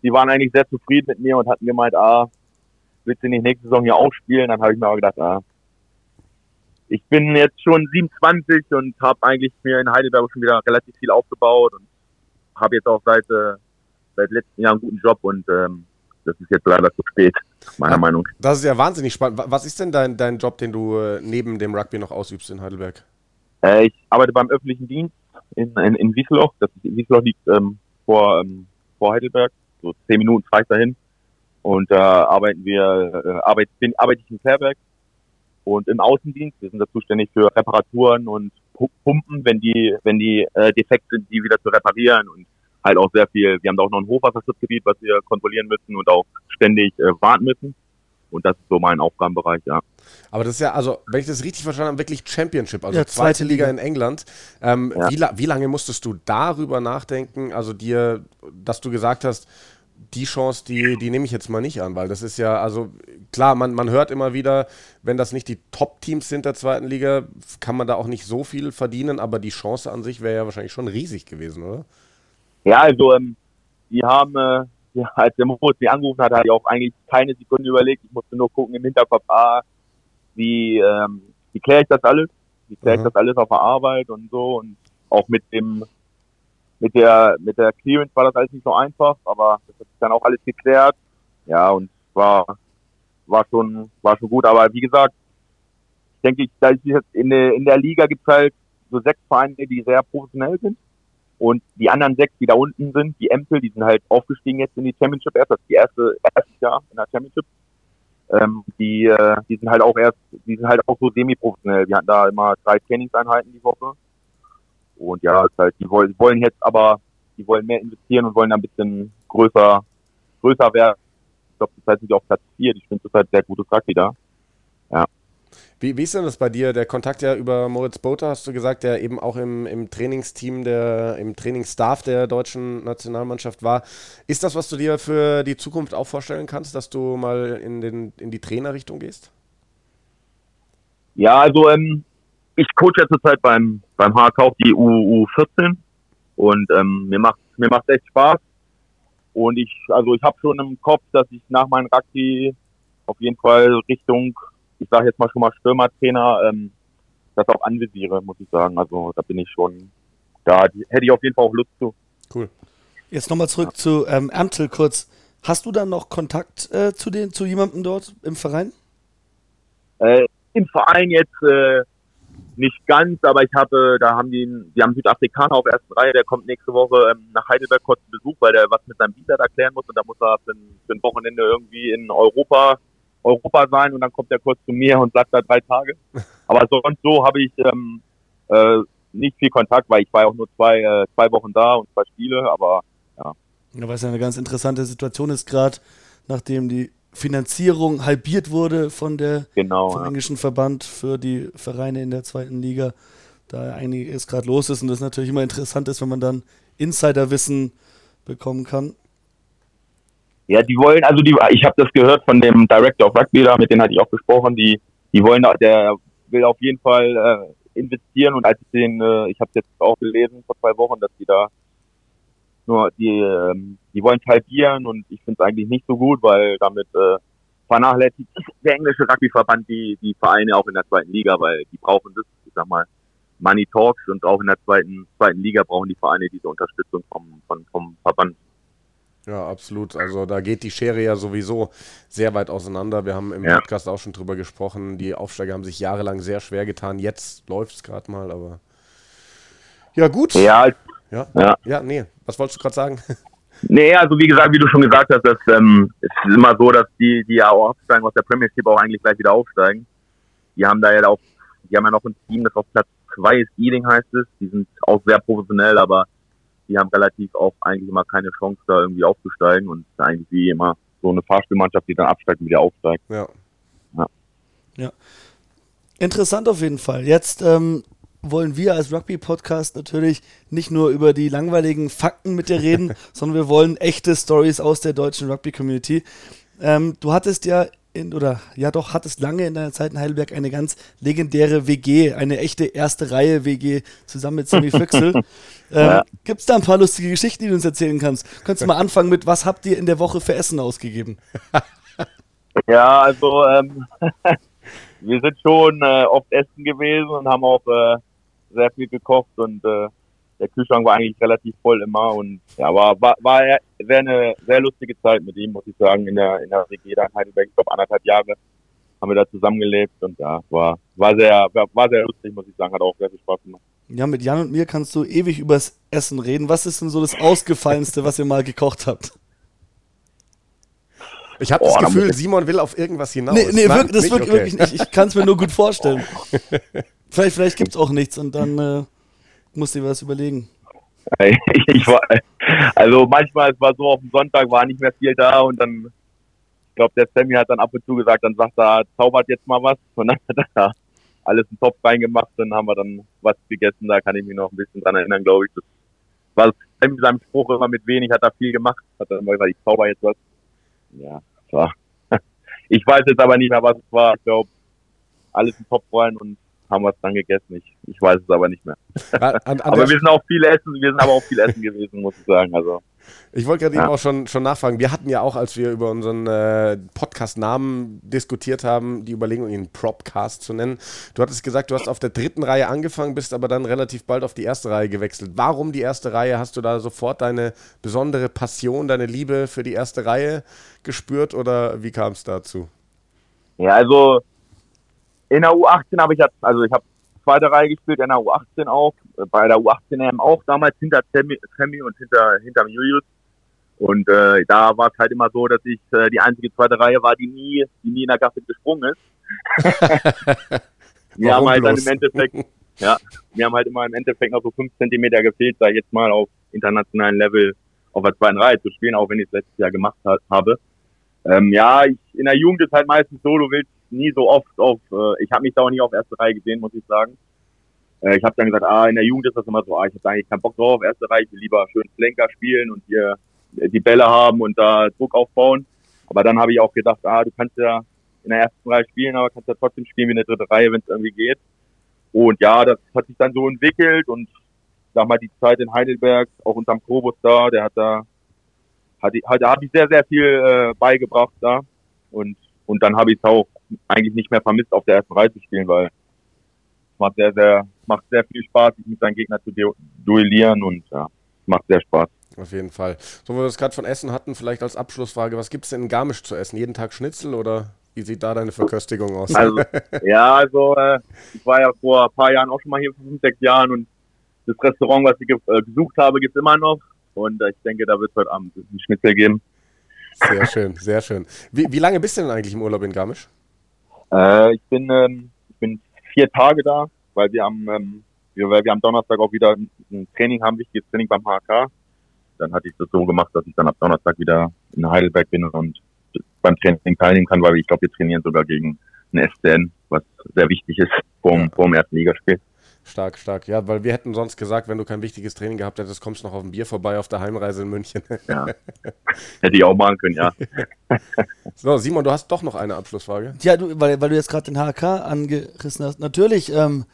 die waren eigentlich sehr zufrieden mit mir und hatten gemeint, ah, willst du nicht nächste Saison hier auch spielen? Dann habe ich mir aber gedacht, ah, ich bin jetzt schon 27 und habe eigentlich mir in Heidelberg schon wieder relativ viel aufgebaut und habe jetzt auch seit, äh, seit letzten Jahr einen guten Job und ähm, das ist jetzt leider zu spät, meiner ja, Meinung nach. Das ist ja wahnsinnig spannend. Was ist denn dein, dein Job, den du äh, neben dem Rugby noch ausübst in Heidelberg? Äh, ich arbeite beim öffentlichen Dienst in, in, in Wiesloch. Das ist, Wiesloch liegt ähm, vor, ähm, vor Heidelberg, so zehn Minuten frei dahin. Und da äh, arbeiten wir, äh, arbeit, bin, arbeite ich in Fairberg und im Außendienst. Wir sind da zuständig für Reparaturen und Pumpen, wenn die, wenn die äh, defekt sind, die wieder zu reparieren und halt auch sehr viel, wir haben da auch noch ein Hochwasserschutzgebiet, was wir kontrollieren müssen und auch ständig äh, warten müssen. Und das ist so mein Aufgabenbereich, ja. Aber das ist ja, also, wenn ich das richtig verstanden habe, wirklich Championship, also ja, zweite, zweite Liga, Liga in England. Ähm, ja. wie, wie lange musstest du darüber nachdenken, also dir, dass du gesagt hast, die Chance, die, die nehme ich jetzt mal nicht an, weil das ist ja, also klar, man, man hört immer wieder, wenn das nicht die Top-Teams sind der zweiten Liga, kann man da auch nicht so viel verdienen, aber die Chance an sich wäre ja wahrscheinlich schon riesig gewesen, oder? Ja, also ähm, die haben, äh, ja, als der Moritz mich angerufen hat, hatte ich auch eigentlich keine Sekunde überlegt. Ich musste nur gucken im Hinterkopf, ah, wie, ähm, wie kläre ich das alles? Wie kläre ich mhm. das alles auf der Arbeit und so und auch mit dem mit der mit der Clearance war das alles nicht so einfach, aber das hat sich dann auch alles geklärt. Ja, und war war schon war schon gut, aber wie gesagt, denke ich, da ist jetzt in der in der Liga gibt es halt so sechs Vereine, die sehr professionell sind und die anderen sechs, die da unten sind, die Empel, die sind halt aufgestiegen jetzt in die Championship erst, das ist die erste erstes Jahr in der Championship. Ähm, die, äh, die sind halt auch erst, die sind halt auch so semi-professionell. Die hatten da immer drei Trainingseinheiten die Woche und ja, ist halt, die wollen, wollen jetzt aber, die wollen mehr investieren und wollen ein bisschen größer, größer werden. Ich glaube, zurzeit sind die auf Platz 4. Die spielen zurzeit sehr gutes Rugby da. Ja. Wie, wie ist denn das bei dir? Der Kontakt ja über Moritz Boter, hast du gesagt, der eben auch im, im Trainingsteam, der, im Trainingsstaff der deutschen Nationalmannschaft war. Ist das, was du dir für die Zukunft auch vorstellen kannst, dass du mal in, den, in die Trainerrichtung gehst? Ja, also ähm, ich coache ja zurzeit beim, beim HK auch die U, U14 und ähm, mir macht mir macht echt Spaß. Und ich, also ich habe schon im Kopf, dass ich nach meinem Rugby auf jeden Fall Richtung, ich sage jetzt mal schon mal Stürmertrainer, ähm, das auch anvisiere, muss ich sagen. Also da bin ich schon, da hätte ich auf jeden Fall auch Lust zu. Cool. Jetzt nochmal zurück ja. zu ähm, Ermtel kurz. Hast du dann noch Kontakt äh, zu den, zu jemandem dort im Verein? Äh, Im Verein jetzt äh, nicht ganz, aber ich habe, da haben die, die haben Südafrikaner auf ersten Reihe, der kommt nächste Woche ähm, nach Heidelberg kurz zu Besuch, weil der was mit seinem Visa erklären muss und da muss er für ein, für ein Wochenende irgendwie in Europa, Europa sein und dann kommt er kurz zu mir und bleibt da drei Tage. Aber sonst so habe ich ähm, äh, nicht viel Kontakt, weil ich war ja auch nur zwei, äh, zwei Wochen da und zwei Spiele, aber ja. Ja, es ja eine ganz interessante Situation ist, gerade nachdem die Finanzierung halbiert wurde von der genau, vom ja. englischen Verband für die Vereine in der zweiten Liga. Da einiges gerade los ist und das natürlich immer interessant ist, wenn man dann Insiderwissen bekommen kann. Ja, die wollen, also die, ich habe das gehört von dem Director of Rugby da, mit dem hatte ich auch gesprochen, die, die wollen, der will auf jeden Fall äh, investieren und als ich den, äh, ich habe jetzt auch gelesen vor zwei Wochen, dass die da nur die, ähm, die wollen halbieren und ich finde es eigentlich nicht so gut, weil damit äh, vernachlässigt der englische Rugbyverband die, die Vereine auch in der zweiten Liga, weil die brauchen das, ich sag mal, Money Talks und auch in der zweiten, zweiten Liga brauchen die Vereine diese Unterstützung vom, vom, vom Verband. Ja, absolut. Also da geht die Schere ja sowieso sehr weit auseinander. Wir haben im ja. Podcast auch schon drüber gesprochen. Die Aufsteiger haben sich jahrelang sehr schwer getan. Jetzt läuft es gerade mal, aber ja, gut. Ja, ja, ja. ja nee. Was wolltest du gerade sagen? Nee, also wie gesagt, wie du schon gesagt hast, das ähm, ist immer so, dass die, die ja auch aufsteigen aus der Premiership auch eigentlich gleich wieder aufsteigen. Die haben da ja auch, die haben ja noch ein Team, das auf Platz zwei ist, Ealing heißt es. Die sind auch sehr professionell, aber die haben relativ auch eigentlich immer keine Chance, da irgendwie aufzusteigen und eigentlich wie immer so eine Fahrspielmannschaft, die dann absteigt und wieder aufsteigt. Ja. Ja. ja. Interessant auf jeden Fall. Jetzt ähm, wollen wir als Rugby-Podcast natürlich nicht nur über die langweiligen Fakten mit dir reden, sondern wir wollen echte Stories aus der deutschen Rugby-Community. Ähm, du hattest ja in, oder ja doch, hattest lange in deiner Zeit in Heidelberg eine ganz legendäre WG, eine echte erste Reihe WG zusammen mit Sammy Füchsel. ähm, ja. Gibt es da ein paar lustige Geschichten, die du uns erzählen kannst? Könntest du mal anfangen mit, was habt ihr in der Woche für Essen ausgegeben? Ja, also ähm, wir sind schon äh, oft essen gewesen und haben auch äh, sehr viel gekocht und äh, der Kühlschrank war eigentlich relativ voll immer und ja, war, war, war sehr eine sehr lustige Zeit mit ihm, muss ich sagen, in der, in der WG da in Heidelberg, ich glaube anderthalb Jahre haben wir da zusammengelebt und ja, war, war sehr, war sehr lustig, muss ich sagen, hat auch sehr viel Spaß gemacht. Ja, mit Jan und mir kannst du ewig übers Essen reden. Was ist denn so das Ausgefallenste, was ihr mal gekocht habt? Ich habe das Gefühl, Simon will auf irgendwas hinaus. Nee, nee Nein, das nicht? wirklich, okay. wirklich nicht. Ich kann es mir nur gut vorstellen. Vielleicht, vielleicht gibt es auch nichts und dann äh, musst dir was überlegen. ich war, also manchmal, es war so, auf dem Sonntag war nicht mehr viel da und dann, ich glaube, der Sammy hat dann ab und zu gesagt, dann sagt er, zaubert jetzt mal was und dann hat er alles in den Topf reingemacht, dann haben wir dann was gegessen, da kann ich mich noch ein bisschen dran erinnern, glaube ich. Das war Sammy seinem Spruch immer mit wenig, hat er viel gemacht, hat er immer gesagt, ich zauber jetzt was. Ja, war. Ich weiß jetzt aber nicht mehr, was es war. Ich glaube, alles in den Topf rein und haben wir es dann gegessen. Ich, ich weiß es aber nicht mehr. An, an aber wir sind auch viel essen, wir sind aber auch viel essen gewesen, muss ich sagen. Also. Ich wollte gerade ja. eben auch schon, schon nachfragen. Wir hatten ja auch, als wir über unseren äh, Podcast-Namen diskutiert haben, die Überlegung, ihn Propcast zu nennen. Du hattest gesagt, du hast auf der dritten Reihe angefangen, bist aber dann relativ bald auf die erste Reihe gewechselt. Warum die erste Reihe? Hast du da sofort deine besondere Passion, deine Liebe für die erste Reihe gespürt oder wie kam es dazu? Ja, also in der U18 habe ich jetzt, also ich habe zweite Reihe gespielt, in der U18 auch, bei der U18 EM auch damals hinter Temi und hinter, hinter Julius. Und äh, da war es halt immer so, dass ich äh, die einzige zweite Reihe war, die nie, die nie in der Gasse gesprungen ist. wir haben halt dann im Endeffekt, ja, wir haben halt immer im Endeffekt noch so fünf Zentimeter gefehlt, da jetzt mal auf internationalen Level auf der zweiten Reihe zu spielen, auch wenn ich es letztes Jahr gemacht hat, habe. Ähm, ja, ich, in der Jugend ist halt meistens so, du willst nie so oft auf, äh, ich habe mich da auch nie auf erste Reihe gesehen, muss ich sagen. Äh, ich habe dann gesagt, ah, in der Jugend ist das immer so, ah, ich habe eigentlich keinen Bock drauf auf erste Reihe, ich will lieber schön Flanker spielen und hier die Bälle haben und da Druck aufbauen. Aber dann habe ich auch gedacht, ah, du kannst ja in der ersten Reihe spielen, aber kannst ja trotzdem spielen wie in der dritten Reihe, wenn es irgendwie geht. Und ja, das hat sich dann so entwickelt und sag mal, die Zeit in Heidelberg, auch unterm Kobus da, der hat da, hat, hat, habe ich sehr, sehr viel äh, beigebracht da. Und, und dann habe ich es auch eigentlich nicht mehr vermisst, auf der ersten Reihe zu spielen, weil es macht sehr, sehr, macht sehr viel Spaß, sich mit seinen Gegnern zu duellieren und ja, macht sehr Spaß. Auf jeden Fall. So, wo wir das gerade von Essen hatten, vielleicht als Abschlussfrage, was gibt es denn in Garmisch zu essen? Jeden Tag Schnitzel oder wie sieht da deine Verköstigung aus? Also, ja, also äh, ich war ja vor ein paar Jahren auch schon mal hier, vor fünf, sechs Jahren und das Restaurant, was ich ge äh, gesucht habe, gibt es immer noch und äh, ich denke, da wird es heute Abend ein Schnitzel geben. Sehr schön, sehr schön. Wie, wie lange bist du denn eigentlich im Urlaub in Garmisch? Äh, ich bin ähm, ich bin vier Tage da, weil wir am ähm, wir, weil wir am Donnerstag auch wieder ein Training haben, wichtiges Training beim HK. Dann hatte ich das so gemacht, dass ich dann ab Donnerstag wieder in Heidelberg bin und beim Training teilnehmen kann, weil ich glaube, wir trainieren sogar gegen einen SDN, was sehr wichtig ist vor dem ersten Ligaspiel. Stark, stark. Ja, weil wir hätten sonst gesagt, wenn du kein wichtiges Training gehabt hättest, kommst du noch auf ein Bier vorbei auf der Heimreise in München. Ja. Hätte ich auch machen können, ja. so, Simon, du hast doch noch eine Abschlussfrage. Ja, du, weil, weil du jetzt gerade den HK angerissen hast. Natürlich, ähm,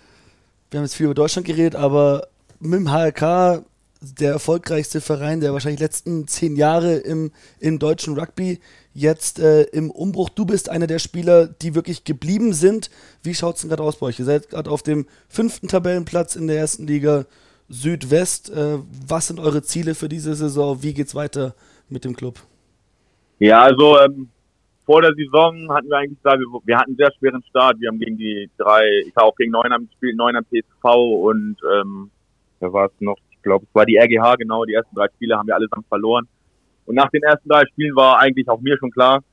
wir haben jetzt viel über Deutschland geredet, aber mit dem HK der erfolgreichste Verein der wahrscheinlich letzten zehn Jahre im, im deutschen Rugby jetzt äh, im Umbruch. Du bist einer der Spieler, die wirklich geblieben sind. Wie schaut es denn gerade aus bei euch? Ihr seid gerade auf dem fünften Tabellenplatz in der ersten Liga Südwest. Äh, was sind eure Ziele für diese Saison? Wie geht es weiter mit dem Club? Ja, also ähm, vor der Saison hatten wir eigentlich gesagt, wir, wir, hatten einen sehr schweren Start. Wir haben gegen die drei, ich habe auch gegen Neunheim gespielt, Neunheim PSV und ähm, wer war es noch? Glaube, es war die RGH, genau, die ersten drei Spiele haben wir allesamt verloren. Und nach den ersten drei Spielen war eigentlich auch mir schon klar,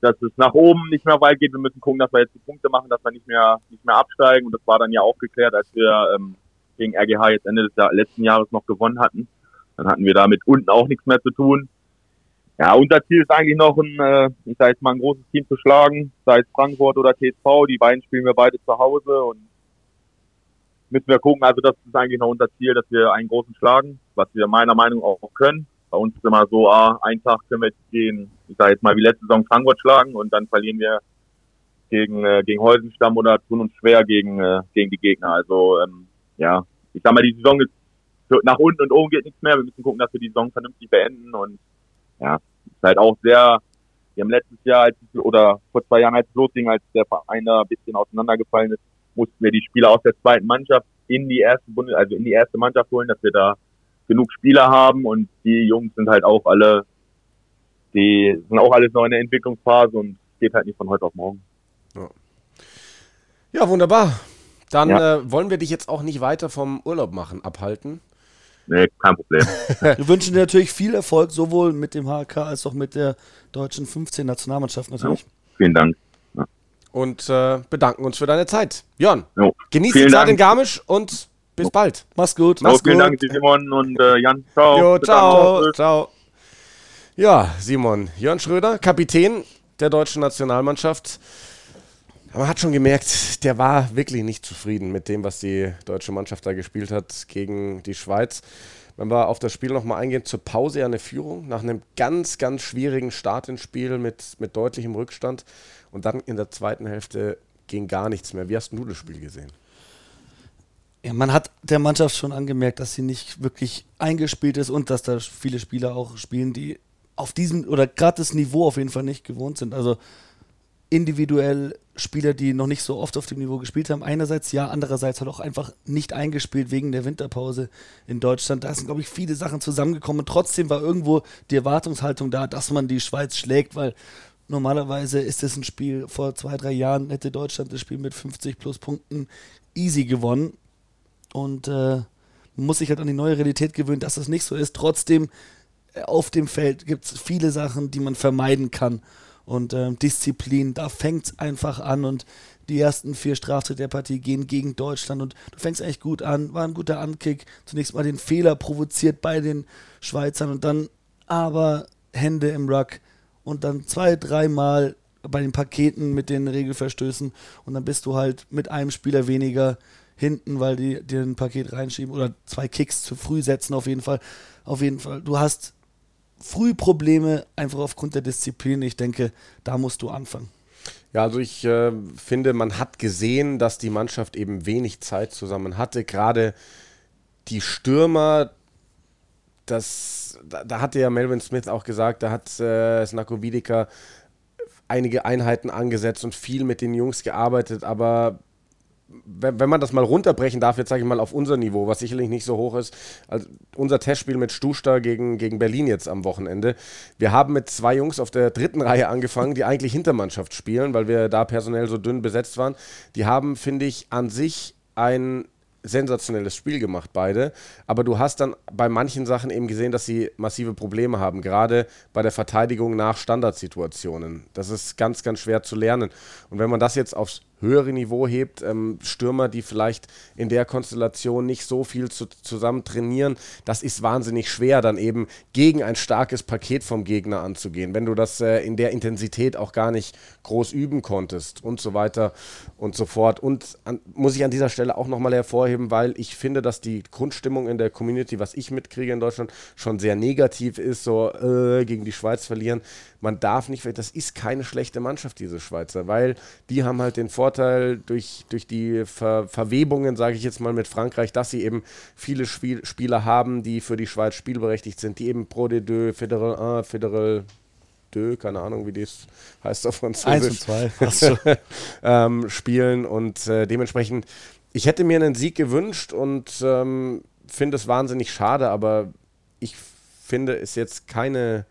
dass es nach oben nicht mehr weit geht. Wir müssen gucken, dass wir jetzt die Punkte machen, dass wir nicht mehr, nicht mehr absteigen. Und das war dann ja auch geklärt, als wir ähm, gegen RGH jetzt Ende des Jahr, letzten Jahres noch gewonnen hatten. Dann hatten wir damit unten auch nichts mehr zu tun. Ja, unser Ziel ist eigentlich noch ein, äh, ich sage jetzt mal, ein großes Team zu schlagen, sei es Frankfurt oder TSV. Die beiden spielen wir beide zu Hause und müssen wir gucken. Also das ist eigentlich noch unser Ziel, dass wir einen großen schlagen, was wir meiner Meinung auch können. Bei uns ist immer so, ah, einen Tag können wir gehen, ich sage jetzt mal wie letzte Saison Frankfurt schlagen und dann verlieren wir gegen, äh, gegen Holzenstamm oder tun uns schwer gegen, äh, gegen die Gegner. Also ähm, ja, ich sag mal, die Saison ist nach unten und oben geht nichts mehr. Wir müssen gucken, dass wir die Saison vernünftig beenden und ja, ist halt auch sehr, wir haben letztes Jahr als, oder vor zwei Jahren als es losging, als der Verein da ein bisschen auseinandergefallen ist, mussten wir die Spieler aus der zweiten Mannschaft in die erste Bundes also in die erste Mannschaft holen, dass wir da genug Spieler haben und die Jungs sind halt auch alle, die sind auch alles noch in der Entwicklungsphase und geht halt nicht von heute auf morgen. Ja, ja wunderbar. Dann ja. äh, wollen wir dich jetzt auch nicht weiter vom Urlaub machen, abhalten. Nee, kein Problem. wir wünschen dir natürlich viel Erfolg, sowohl mit dem HK als auch mit der deutschen 15-Nationalmannschaft natürlich. Ja, vielen Dank. Und äh, bedanken uns für deine Zeit. Jörn, genieß die Zeit Dank. in Garmisch und bis bald. Mach's gut. Mach's Mach's vielen gut. Dank, Simon und äh, Jan. Ciao. Jo, ciao, Tschüss. ciao. Ja, Simon, Jörn Schröder, Kapitän der deutschen Nationalmannschaft. Man hat schon gemerkt, der war wirklich nicht zufrieden mit dem, was die deutsche Mannschaft da gespielt hat gegen die Schweiz. Wenn wir auf das Spiel nochmal eingehen, zur Pause eine Führung, nach einem ganz, ganz schwierigen Start ins Spiel mit, mit deutlichem Rückstand. Und dann in der zweiten Hälfte ging gar nichts mehr. Wie hast du das Spiel gesehen? Ja, man hat der Mannschaft schon angemerkt, dass sie nicht wirklich eingespielt ist und dass da viele Spieler auch spielen, die auf diesem oder gerade das Niveau auf jeden Fall nicht gewohnt sind. Also individuell Spieler, die noch nicht so oft auf dem Niveau gespielt haben. Einerseits ja, andererseits halt auch einfach nicht eingespielt wegen der Winterpause in Deutschland. Da sind, glaube ich, viele Sachen zusammengekommen. Und trotzdem war irgendwo die Erwartungshaltung da, dass man die Schweiz schlägt, weil normalerweise ist es ein Spiel, vor zwei, drei Jahren hätte Deutschland das Spiel mit 50 plus Punkten easy gewonnen. Und äh, man muss sich halt an die neue Realität gewöhnen, dass es nicht so ist. Trotzdem, äh, auf dem Feld gibt es viele Sachen, die man vermeiden kann. Und ähm, Disziplin, da fängt es einfach an. Und die ersten vier Straftritte der Partie gehen gegen Deutschland. Und du fängst eigentlich gut an. War ein guter Ankick. Zunächst mal den Fehler provoziert bei den Schweizern. Und dann aber Hände im Ruck. Und dann zwei, dreimal bei den Paketen mit den Regelverstößen. Und dann bist du halt mit einem Spieler weniger hinten, weil die dir ein Paket reinschieben oder zwei Kicks zu früh setzen auf jeden Fall. Auf jeden Fall. Du hast früh Probleme einfach aufgrund der Disziplin. Ich denke, da musst du anfangen. Ja, also ich äh, finde, man hat gesehen, dass die Mannschaft eben wenig Zeit zusammen hatte. Gerade die Stürmer, das, da, da hatte ja Melvin Smith auch gesagt, da hat äh, Snako Wiedeker einige Einheiten angesetzt und viel mit den Jungs gearbeitet, aber wenn, man das mal runterbrechen darf, jetzt sage ich mal auf unser Niveau, was sicherlich nicht so hoch ist, also unser Testspiel mit Stuster gegen, gegen Berlin jetzt am Wochenende. Wir haben mit zwei Jungs auf der dritten Reihe angefangen, die eigentlich Hintermannschaft spielen, weil wir da personell so dünn besetzt waren. Die haben, finde ich, an sich ein sensationelles Spiel gemacht, beide. Aber du hast dann bei manchen Sachen eben gesehen, dass sie massive Probleme haben, gerade bei der Verteidigung nach Standardsituationen. Das ist ganz, ganz schwer zu lernen. Und wenn man das jetzt aufs höhere Niveau hebt, ähm, Stürmer, die vielleicht in der Konstellation nicht so viel zu, zusammen trainieren, das ist wahnsinnig schwer, dann eben gegen ein starkes Paket vom Gegner anzugehen, wenn du das äh, in der Intensität auch gar nicht groß üben konntest und so weiter und so fort. Und an, muss ich an dieser Stelle auch nochmal hervorheben, weil ich finde, dass die Grundstimmung in der Community, was ich mitkriege in Deutschland, schon sehr negativ ist, so äh, gegen die Schweiz verlieren. Man darf nicht, das ist keine schlechte Mannschaft, diese Schweizer, weil die haben halt den Vorteil durch, durch die Ver Verwebungen, sage ich jetzt mal, mit Frankreich, dass sie eben viele Spiel Spieler haben, die für die Schweiz spielberechtigt sind, die eben Pro de deux, Fédéral 1, Fédéral 2, keine Ahnung, wie das heißt auf Französisch. Eins und zwei. Ähm, spielen und äh, dementsprechend, ich hätte mir einen Sieg gewünscht und ähm, finde es wahnsinnig schade, aber ich finde es jetzt keine,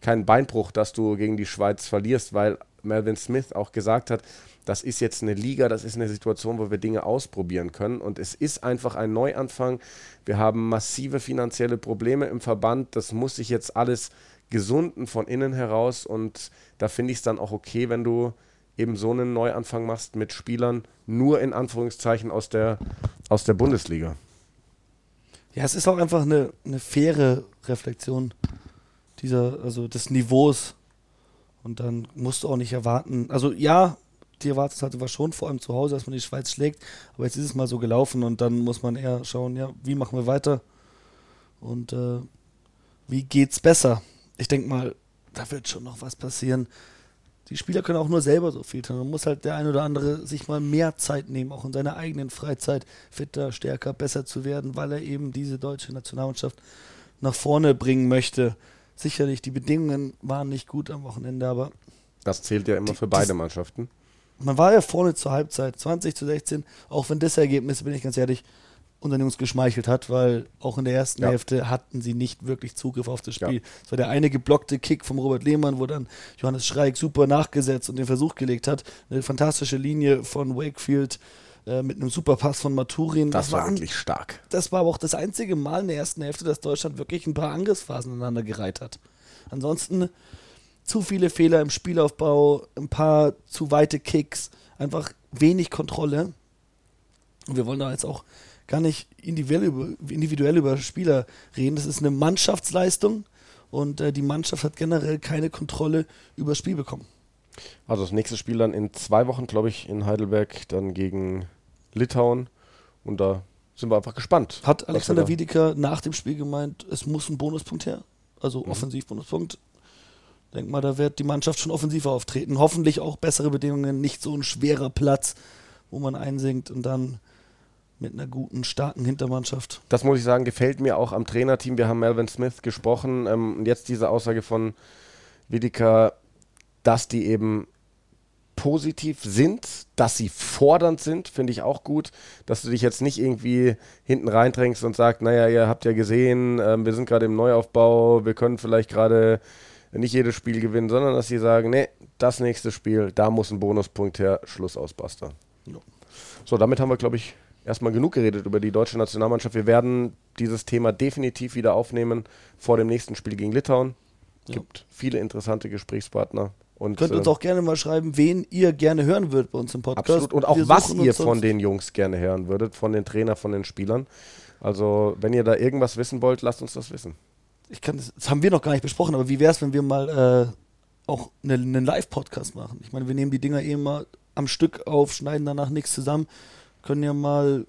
kein Beinbruch, dass du gegen die Schweiz verlierst, weil Melvin Smith auch gesagt hat, das ist jetzt eine Liga, das ist eine Situation, wo wir Dinge ausprobieren können. Und es ist einfach ein Neuanfang. Wir haben massive finanzielle Probleme im Verband. Das muss sich jetzt alles gesunden von innen heraus. Und da finde ich es dann auch okay, wenn du eben so einen Neuanfang machst mit Spielern nur in Anführungszeichen aus der, aus der Bundesliga. Ja, es ist auch einfach eine, eine faire Reflexion dieser, also des Niveaus. Und dann musst du auch nicht erwarten. Also ja, die Erwartungshaltung war schon vor allem zu Hause, dass man die Schweiz schlägt. Aber jetzt ist es mal so gelaufen und dann muss man eher schauen, ja, wie machen wir weiter und äh, wie geht's besser. Ich denke mal, da wird schon noch was passieren. Die Spieler können auch nur selber so viel tun. Man muss halt der ein oder andere sich mal mehr Zeit nehmen, auch in seiner eigenen Freizeit fitter, stärker, besser zu werden, weil er eben diese deutsche Nationalmannschaft nach vorne bringen möchte. Sicherlich, die Bedingungen waren nicht gut am Wochenende, aber Das zählt ja immer Die- für beide Mannschaften. man war ja vorne zur Halbzeit, 20 zu 16, auch wenn das Ergebnis, bin ich ganz ehrlich, unseren Jungs geschmeichelt hat, weil auch in der ersten Ja. Hälfte hatten sie nicht wirklich Zugriff auf das. Spiel. Es war der eine geblockte Kick vom Robert Lehmann, wo dann Johannes Schreik super nachgesetzt und den Versuch gelegt hat. Eine fantastische Linie von Wakefield äh, mit einem super Pass von Maturin. Das war waren- wirklich stark. das war aber auch das einzige Mal in der ersten Hälfte, dass Deutschland wirklich ein paar Angriffsphasen aneinander gereiht hat. Ansonsten zu viele Fehler im Spielaufbau, ein paar zu weite Kicks, einfach wenig Kontrolle. Und wir wollen da jetzt auch gar nicht individuell über, individuell über Spieler reden. Das ist eine Mannschaftsleistung und äh, die Mannschaft hat generell keine Kontrolle über das Spiel bekommen. Also das nächste Spiel dann in zwei Wochen, glaube ich, in Heidelberg, dann gegen Litauen. Und da sind wir einfach gespannt. Hat Alexander Wiedeker nach dem Spiel gemeint, es muss ein Bonuspunkt her. Also mhm. Offensivbonuspunkt. Denk mal, da wird die Mannschaft schon offensiver auftreten. Hoffentlich auch bessere Bedingungen, nicht so ein schwerer Platz, wo man einsinkt und dann mit einer guten, starken Hintermannschaft. Das muss ich sagen, gefällt mir auch am Trainerteam. Wir haben Melvin Smith gesprochen ähm, und jetzt diese Aussage von Wiedeker, dass die eben positiv sind, dass sie fordernd sind, finde ich auch gut, dass du dich jetzt nicht irgendwie hinten reindrängst und sagst, naja, ihr habt ja gesehen, äh, wir sind gerade im Neuaufbau, wir können vielleicht gerade nicht jedes Spiel gewinnen, sondern dass sie sagen, nee, das nächste Spiel, da muss ein Bonuspunkt her, Schluss aus, basta. Ja. So, damit haben wir, glaube ich, erstmal genug geredet über die deutsche Nationalmannschaft. Wir werden dieses Thema definitiv wieder aufnehmen vor dem nächsten Spiel gegen Litauen. Es ja. gibt viele interessante Gesprächspartner. Und, Könnt uns äh, auch gerne mal schreiben, wen ihr gerne hören würdet bei uns im Podcast. Absolut. Und auch was ihr von den Jungs gerne hören würdet, von den Trainern, von den Spielern. Also, wenn ihr da irgendwas wissen wollt, lasst uns das wissen. Ich kann das, das haben wir noch gar nicht besprochen, aber wie wäre es, wenn wir mal äh, auch einen eine Live-Podcast machen? Ich meine, wir nehmen die Dinger eh mal am Stück auf, schneiden danach nichts zusammen, können ja mal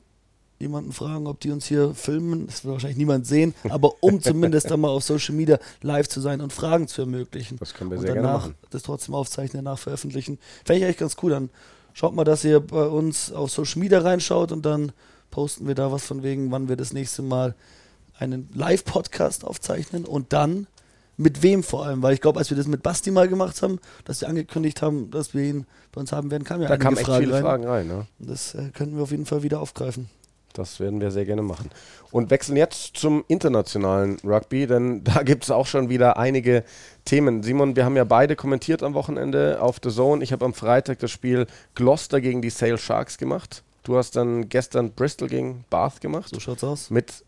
jemanden fragen, ob die uns hier filmen. Das wird wahrscheinlich niemand sehen, aber um zumindest dann mal auf Social Media live zu sein und Fragen zu ermöglichen. Das können wir und sehr danach gerne machen. das trotzdem aufzeichnen, danach veröffentlichen. Fände ich eigentlich ganz cool. Dann schaut mal, dass ihr bei uns auf Social Media reinschaut und dann posten wir da was von wegen, wann wir das nächste Mal einen Live-Podcast aufzeichnen und dann mit wem vor allem, weil ich glaube, als wir das mit Basti mal gemacht haben, dass wir angekündigt haben, dass wir ihn bei uns haben werden, kam ja da kamen echt Fragen viele rein. Fragen rein. Ne? Das äh, können wir auf jeden Fall wieder aufgreifen. Das werden wir sehr gerne machen. Und wechseln jetzt zum internationalen Rugby, denn da gibt es auch schon wieder einige Themen. Simon, wir haben ja beide kommentiert am Wochenende auf The Zone. Ich habe am Freitag das Spiel Gloucester gegen die Sale Sharks gemacht. Du hast dann gestern Bristol gegen Bath gemacht. So schaut's aus. Mit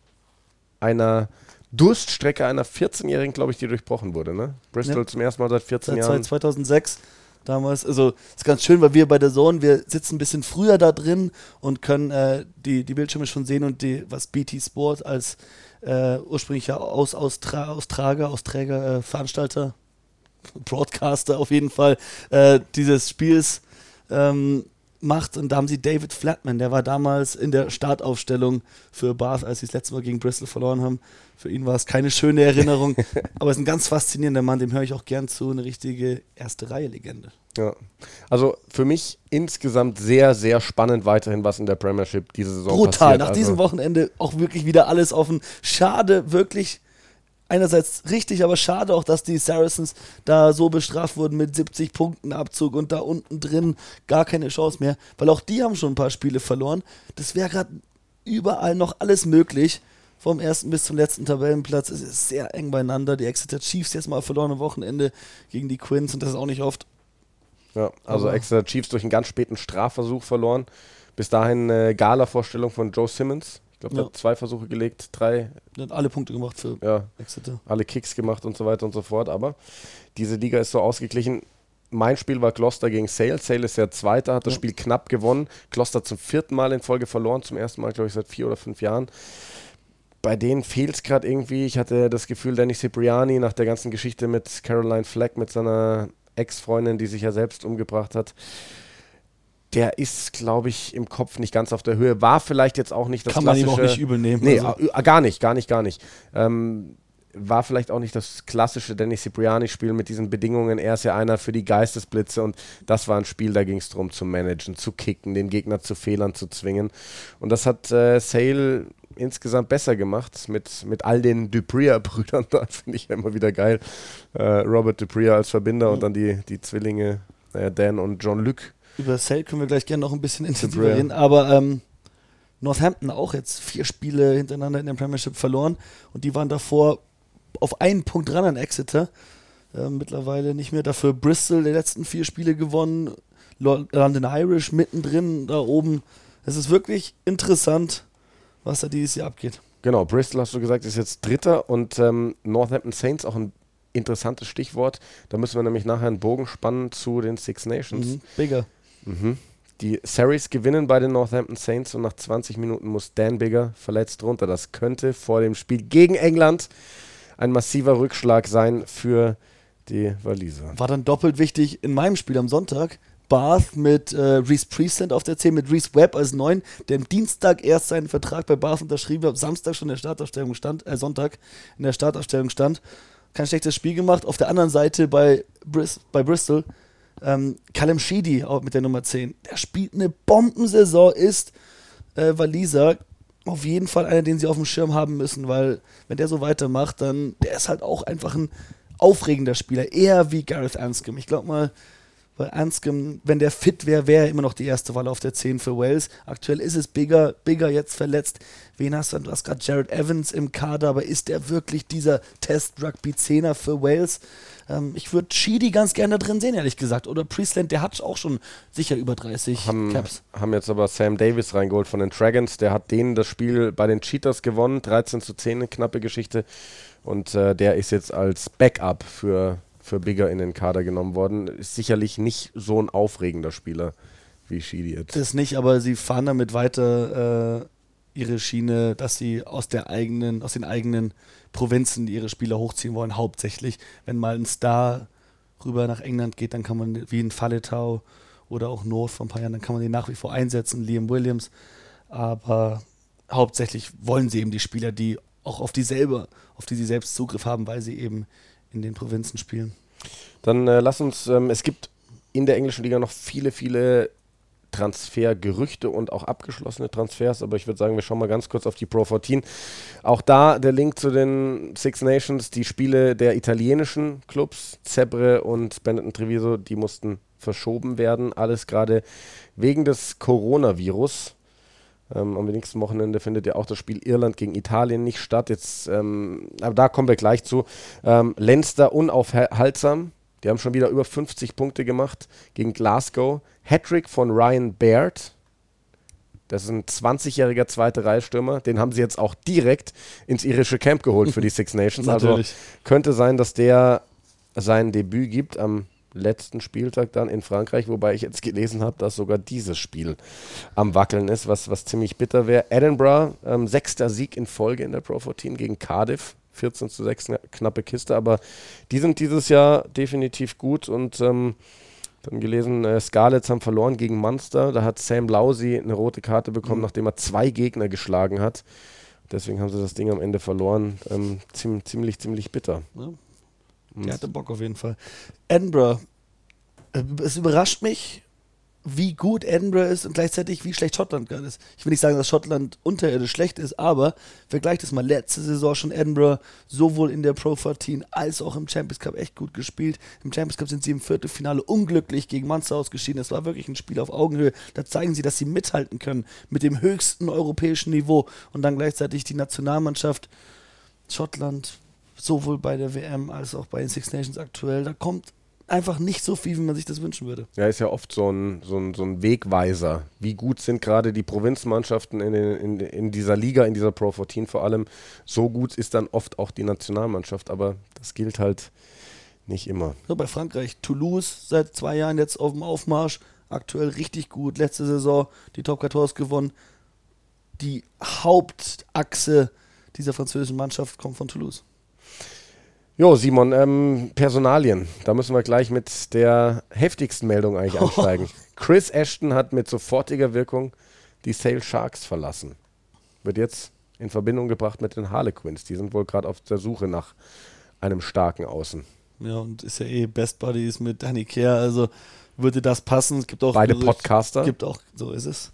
einer Durststrecke einer 14-Jährigen, glaube ich, die durchbrochen wurde. Ne? Bristol ja. zum ersten Mal seit 14 seit Jahren. 2006 damals. Also ist ganz schön, weil wir bei der Zone, wir sitzen ein bisschen früher da drin und können äh, die, die Bildschirme schon sehen und die, was BT Sport als äh, ursprünglicher Aus, Austra Austrager, Austräger, äh, Veranstalter, Broadcaster auf jeden Fall äh, dieses Spiels ähm, macht. Und da haben sie David Flatman, der war damals in der Startaufstellung für Bath, als sie das letzte Mal gegen Bristol verloren haben. Für ihn war es keine schöne Erinnerung, aber es ist ein ganz faszinierender Mann, dem höre ich auch gern zu, eine richtige erste Reihe-Legende. Ja. Also für mich insgesamt sehr, sehr spannend weiterhin, was in der Premiership diese Saison Brutal. passiert. Nach also diesem Wochenende auch wirklich wieder alles offen. Schade, wirklich einerseits richtig, aber schade auch, dass die Saracens da so bestraft wurden mit 70 Punkten Abzug und da unten drin gar keine Chance mehr, weil auch die haben schon ein paar Spiele verloren. Das wäre gerade überall noch alles möglich. Vom ersten bis zum letzten Tabellenplatz. Es ist sehr eng beieinander. Die Exeter Chiefs jetzt mal verloren am Wochenende gegen die Quins und das ist auch nicht oft. Ja, also aber Exeter Chiefs durch einen ganz späten Strafversuch verloren. Bis dahin eine Gala-Vorstellung von Joe Simmons glaube, ja. hat zwei Versuche gelegt, drei. Er hat alle Punkte gemacht für ja, Exeter. Alle Kicks gemacht und so weiter und so fort. Aber diese Liga ist so ausgeglichen. Mein Spiel war Gloucester gegen Sale. Sale ist der Zweite, hat das ja. Spiel knapp gewonnen. Gloucester zum vierten Mal in Folge verloren, zum ersten Mal, glaube ich, seit vier oder fünf Jahren. Bei denen fehlt es gerade irgendwie. Ich hatte das Gefühl, Danny Cipriani nach der ganzen Geschichte mit Caroline Fleck, mit seiner Ex-Freundin, die sich ja selbst umgebracht hat, der ist, glaube ich, im Kopf nicht ganz auf der Höhe. War vielleicht jetzt auch nicht das Kann klassische. Kann man ihm auch nicht übel nehmen. Nee, also. gar nicht, gar nicht, gar nicht. Ähm, war vielleicht auch nicht das klassische Dennis Cipriani-Spiel mit diesen Bedingungen. Er ist ja einer für die Geistesblitze und das war ein Spiel, da ging es darum zu managen, zu kicken, den Gegner zu Fehlern zu zwingen. Und das hat äh, Sale insgesamt besser gemacht mit, mit all den Dupria-Brüdern. Da finde ich ja immer wieder geil. Äh, Robert Dupria als Verbinder mhm. und dann die, die Zwillinge äh, Dan und John Luc über Sale können wir gleich gerne noch ein bisschen intensiver reden, aber ähm, Northampton auch jetzt vier Spiele hintereinander in der Premiership verloren und die waren davor auf einen Punkt dran an Exeter. Äh, mittlerweile nicht mehr. Dafür Bristol die letzten vier Spiele gewonnen. London Irish mittendrin da oben. Es ist wirklich interessant, was da dieses Jahr abgeht. Genau, Bristol hast du gesagt, ist jetzt Dritter und ähm, Northampton Saints auch ein interessantes Stichwort. Da müssen wir nämlich nachher einen Bogen spannen zu den Six Nations. Mhm, bigger. Mhm. Die Saris gewinnen bei den Northampton Saints und nach 20 Minuten muss Dan Bigger verletzt runter. Das könnte vor dem Spiel gegen England ein massiver Rückschlag sein für die Waliser. War dann doppelt wichtig in meinem Spiel am Sonntag. Bath mit äh, Reese Priestland auf der 10, mit Reese Webb als 9, der am Dienstag erst seinen Vertrag bei Bath unterschrieben hat, Samstag schon in der Startaufstellung stand, äh, Sonntag in der Startaufstellung stand. Kein schlechtes Spiel gemacht. Auf der anderen Seite bei, Bris bei Bristol, ähm, Sheedy auch mit der Nummer 10. Der spielt eine Bombensaison, ist äh, Waliser. Auf jeden Fall einer, den sie auf dem Schirm haben müssen, weil wenn der so weitermacht, dann der ist halt auch einfach ein aufregender Spieler. Eher wie Gareth Anscombe. Ich glaube mal, weil Anscombe, wenn der fit wäre, wäre er immer noch die erste Wahl auf der 10 für Wales. Aktuell ist es Bigger, Bigger jetzt verletzt. Wen hast du? Du hast gerade Jared Evans im Kader, aber ist der wirklich dieser Test-Rugby-Zehner für Wales? Ähm, ich würde Sheedy ganz gerne drin sehen, ehrlich gesagt. Oder Priestland, der hat auch schon sicher über 30 haben, Caps. Haben jetzt aber Sam Davis reingeholt von den Dragons. Der hat denen das Spiel bei den Cheaters gewonnen. 13 zu 10, eine knappe Geschichte. Und äh, der ist jetzt als Backup für, für Bigger in den Kader genommen worden. Ist sicherlich nicht so ein aufregender Spieler wie Sheedy jetzt. Das nicht, aber sie fahren damit weiter äh, ihre Schiene, dass sie aus der eigenen, aus den eigenen Provinzen ihre Spieler hochziehen wollen, hauptsächlich. Wenn mal ein Star rüber nach England geht, dann kann man, wie in Falletau oder auch North vor ein paar Jahren, dann kann man den nach wie vor einsetzen, Liam Williams. Aber hauptsächlich wollen sie eben die Spieler, die auch auf die selber, auf die sie selbst Zugriff haben, weil sie eben in den Provinzen spielen. Dann äh, lass uns, ähm, es gibt in der englischen Liga noch viele, viele Transfergerüchte und auch abgeschlossene Transfers, aber ich würde sagen, wir schauen mal ganz kurz auf die Pro 14. Auch da der Link zu den Six Nations, die Spiele der italienischen Clubs, Zebre und Benetton Treviso, die mussten verschoben werden, alles gerade wegen des Coronavirus. Ähm, am nächsten Wochenende findet ja auch das Spiel Irland gegen Italien nicht statt. Jetzt, ähm, aber da kommen wir gleich zu. Ähm, Leinster unaufhaltsam. Die haben schon wieder über 50 Punkte gemacht gegen Glasgow. Hattrick von Ryan Baird. Das ist ein 20-jähriger zweite Reihe-Stürmer. Den haben sie jetzt auch direkt ins irische Camp geholt für die Six Nations. also könnte sein, dass der sein Debüt gibt am letzten Spieltag dann in Frankreich, wobei ich jetzt gelesen habe, dass sogar dieses Spiel am Wackeln ist, was, was ziemlich bitter wäre. Edinburgh, ähm, sechster Sieg in Folge in der Pro 14 gegen Cardiff. 14 zu 6, eine knappe Kiste, aber die sind dieses Jahr definitiv gut und ähm, dann gelesen, äh, Scarlets haben verloren gegen Munster. Da hat Sam Lausi eine rote Karte bekommen, mhm. nachdem er zwei Gegner geschlagen hat. Deswegen haben sie das Ding am Ende verloren. Ähm, ziemlich, ziemlich, ziemlich bitter. Ja. Der hatte Bock auf jeden Fall. Edinburgh. Äh, es überrascht mich, wie gut Edinburgh ist und gleichzeitig wie schlecht Schottland gerade ist. Ich will nicht sagen, dass Schottland unterirdisch schlecht ist, aber vergleicht das mal. Letzte Saison schon Edinburgh sowohl in der Pro 14 als auch im Champions Cup echt gut gespielt. Im Champions Cup sind sie im Viertelfinale unglücklich gegen Munster ausgeschieden. Es war wirklich ein Spiel auf Augenhöhe. Da zeigen sie, dass sie mithalten können mit dem höchsten europäischen Niveau und dann gleichzeitig die Nationalmannschaft Schottland sowohl bei der WM als auch bei den Six Nations aktuell. Da kommt einfach nicht so viel, wie man sich das wünschen würde. Ja, ist ja oft so ein, so ein, so ein Wegweiser. Wie gut sind gerade die Provinzmannschaften in, in, in dieser Liga, in dieser Pro 14 vor allem. So gut ist dann oft auch die Nationalmannschaft, aber das gilt halt nicht immer. So, bei Frankreich, Toulouse seit zwei Jahren jetzt auf dem Aufmarsch, aktuell richtig gut. Letzte Saison die Top 14 gewonnen. Die Hauptachse dieser französischen Mannschaft kommt von Toulouse. Jo, Simon, ähm, Personalien. Da müssen wir gleich mit der heftigsten Meldung eigentlich einsteigen. Chris Ashton hat mit sofortiger Wirkung die Sale Sharks verlassen. Wird jetzt in Verbindung gebracht mit den Harlequins. Die sind wohl gerade auf der Suche nach einem starken Außen. Ja, und ist ja eh Best Buddies mit Danny Kerr, also würde das passen. Es gibt auch beide Podcaster. Gibt auch, so ist es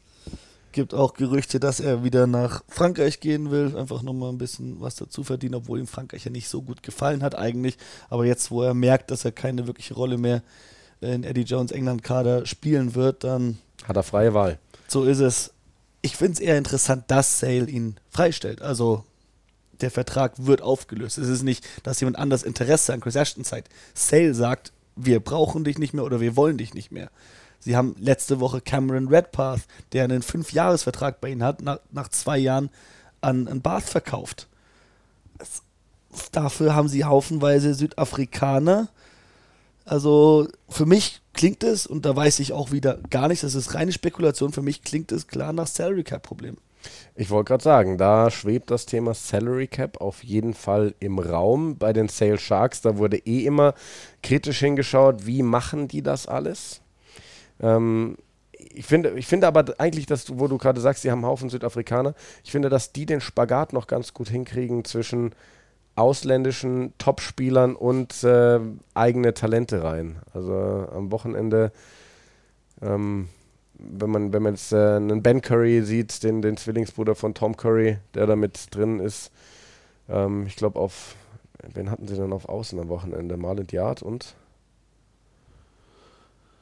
gibt auch Gerüchte, dass er wieder nach Frankreich gehen will, einfach nochmal ein bisschen was dazu verdienen, obwohl ihm Frankreich ja nicht so gut gefallen hat eigentlich. Aber jetzt, wo er merkt, dass er keine wirkliche Rolle mehr in Eddie Jones England-Kader spielen wird, dann hat er freie Wahl. So ist es. Ich finde es eher interessant, dass Sale ihn freistellt. Also der Vertrag wird aufgelöst. Es ist nicht, dass jemand anders Interesse an Chris Ashton zeigt. Sale sagt, wir brauchen dich nicht mehr oder wir wollen dich nicht mehr. Sie haben letzte Woche Cameron Redpath, der einen Fünfjahresvertrag bei ihnen hat, nach, nach zwei Jahren an, an Bath verkauft. Das, dafür haben sie haufenweise Südafrikaner. Also für mich klingt es, und da weiß ich auch wieder gar nichts, das ist reine Spekulation, für mich klingt es klar nach Salary Cap Problem. Ich wollte gerade sagen, da schwebt das Thema Salary Cap auf jeden Fall im Raum. Bei den Sale Sharks, da wurde eh immer kritisch hingeschaut, wie machen die das alles? Ähm, ich finde, ich finde aber eigentlich, dass du, wo du gerade sagst, sie haben einen Haufen Südafrikaner, ich finde, dass die den Spagat noch ganz gut hinkriegen zwischen ausländischen Topspielern und äh, eigene Talente rein. Also am Wochenende, ähm, wenn man, wenn man jetzt äh, einen Ben Curry sieht, den, den Zwillingsbruder von Tom Curry, der da mit drin ist, ähm, ich glaube auf, wen hatten sie denn auf Außen am Wochenende? Marlent Yard und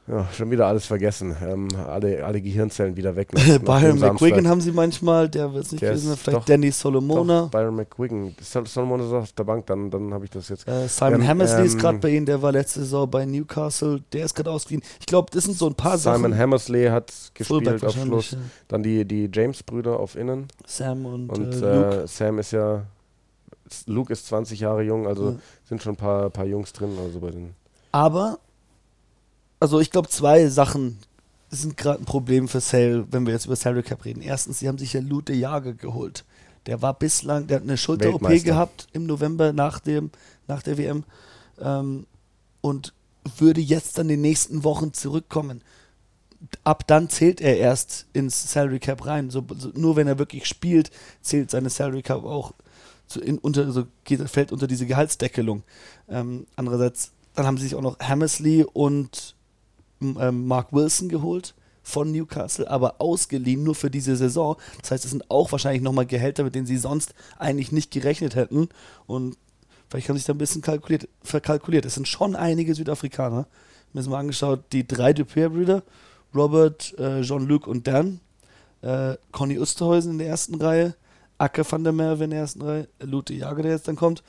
ja, schon wieder alles vergessen. Ähm, alle, alle Gehirnzellen wieder weg. Nach, Byron McQuiggan haben sie manchmal, der wird es nicht wissen. Vielleicht doch, Danny Solomona. Doch, Byron McQuiggan. Solomona ist auf der Bank, dann, dann habe ich das jetzt. Äh, Simon ähm, Hammersley ähm, ist gerade bei ihnen, der war letzte Saison bei Newcastle. Der ist gerade ausgeliehen. Ich glaube, das sind so ein paar Simon Sachen. Simon Hammersley hat gespielt auf Schluss. Ja. Dann die, die James-Brüder auf Innen. Sam und, und äh, äh, Sam ist ja. Luke ist 20 Jahre jung, also ja. sind schon ein paar, paar Jungs drin. Also bei den aber also ich glaube, zwei Sachen sind gerade ein Problem für Sale, wenn wir jetzt über Salary Cap reden. Erstens, sie haben sich ja Lute Jager geholt. Der war bislang, der hat eine Schulter-OP gehabt im November nach, dem, nach der WM ähm, und würde jetzt dann in den nächsten Wochen zurückkommen. Ab dann zählt er erst ins Salary Cap rein. So, so, nur wenn er wirklich spielt, zählt seine Salary Cap auch zu, in, unter, so geht, fällt unter diese Gehaltsdeckelung. Ähm, andererseits, dann haben sie sich auch noch Hammersley und ähm, Mark Wilson geholt von Newcastle, aber ausgeliehen nur für diese Saison. Das heißt, es sind auch wahrscheinlich nochmal Gehälter, mit denen sie sonst eigentlich nicht gerechnet hätten. Und vielleicht haben sich da ein bisschen kalkuliert, verkalkuliert. Es sind schon einige Südafrikaner. Wir haben mal angeschaut, die drei Dupierre-Brüder, Robert, äh, Jean-Luc und Dan, äh, Conny Osterhäusen in der ersten Reihe, Acker van der Merwe in der ersten Reihe, Lute Jager, der jetzt dann kommt,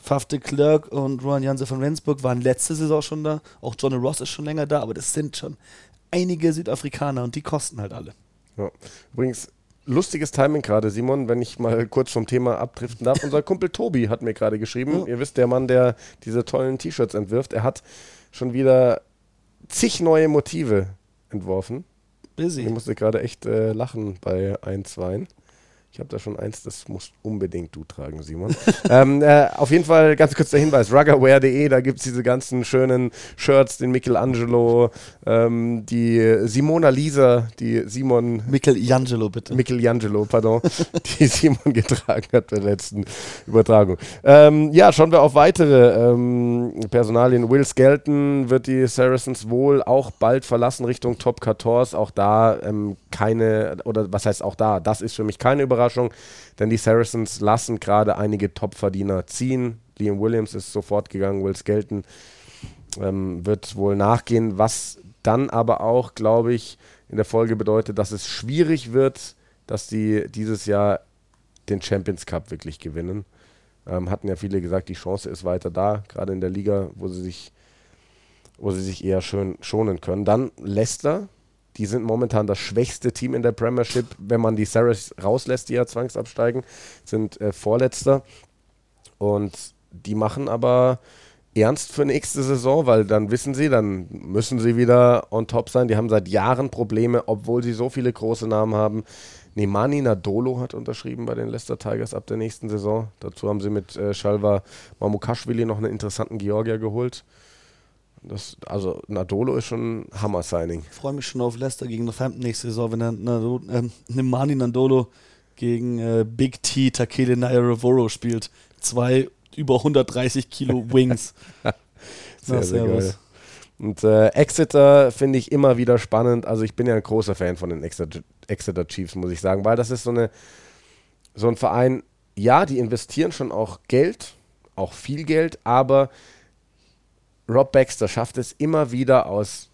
Faf de Klerk und Rohan Janse von Rendsburg waren letzte Saison schon da. Auch Johnny Ross ist schon länger da, aber das sind schon einige Südafrikaner und die kosten halt alle. Ja. Übrigens, lustiges Timing gerade, Simon, wenn ich mal kurz vom Thema abdriften darf. Unser Kumpel Tobi hat mir gerade geschrieben. Ja. Ihr wisst, der Mann, der diese tollen T-Shirts entwirft, er hat schon wieder zig neue Motive entworfen. Busy. Ich musste gerade echt äh, lachen bei ein, zwei. Ich habe da schon eins, das musst unbedingt du tragen, Simon. ähm, äh, auf jeden Fall ganz kurz der Hinweis: ruggerwear.de, da gibt es diese ganzen schönen Shirts, den Michelangelo, ähm, die Simona Lisa, die Simon. Michelangelo, bitte. Michelangelo, pardon, die Simon getragen hat bei der letzten Übertragung. Ähm, ja, schauen wir auf weitere ähm, Personalien. Will Skelton wird die Saracens wohl auch bald verlassen Richtung Top 14. Auch da ähm, keine, oder was heißt auch da, das ist für mich keine Überraschung. Überraschung, denn die Saracens lassen gerade einige Topverdiener ziehen. Liam Williams ist sofort gegangen, Will Skelton ähm, wird wohl nachgehen, was dann aber auch, glaube ich, in der Folge bedeutet, dass es schwierig wird, dass die dieses Jahr den Champions Cup wirklich gewinnen. Ähm, hatten ja viele gesagt, die Chance ist weiter da, gerade in der Liga, wo sie sich, wo sie sich eher schön schonen können. Dann Leicester, die sind momentan das schwächste Team in der Premiership, wenn man die Sarahs rauslässt, die ja zwangsabsteigen, sind äh, Vorletzter. Und die machen aber ernst für nächste Saison, weil dann wissen sie, dann müssen sie wieder on top sein. Die haben seit Jahren Probleme, obwohl sie so viele große Namen haben. Nemani Nadolo hat unterschrieben bei den Leicester Tigers ab der nächsten Saison. Dazu haben sie mit äh, Shalva Mamukashvili noch einen interessanten Georgier geholt. Das, also Nadolo ist schon ein Hammer-Signing. Ich freue mich schon auf Leicester gegen Northampton nächste Saison, wenn er Nadolo, äh, Nemani Nadolo gegen äh, Big T Takele Nairevoro spielt. Zwei über 130 Kilo Wings. sehr, Na, sehr geil. Und äh, Exeter finde ich immer wieder spannend. Also ich bin ja ein großer Fan von den Exeter, Exeter Chiefs, muss ich sagen, weil das ist so, eine, so ein Verein, ja, die investieren schon auch Geld, auch viel Geld, aber Rob Baxter schafft es immer wieder aus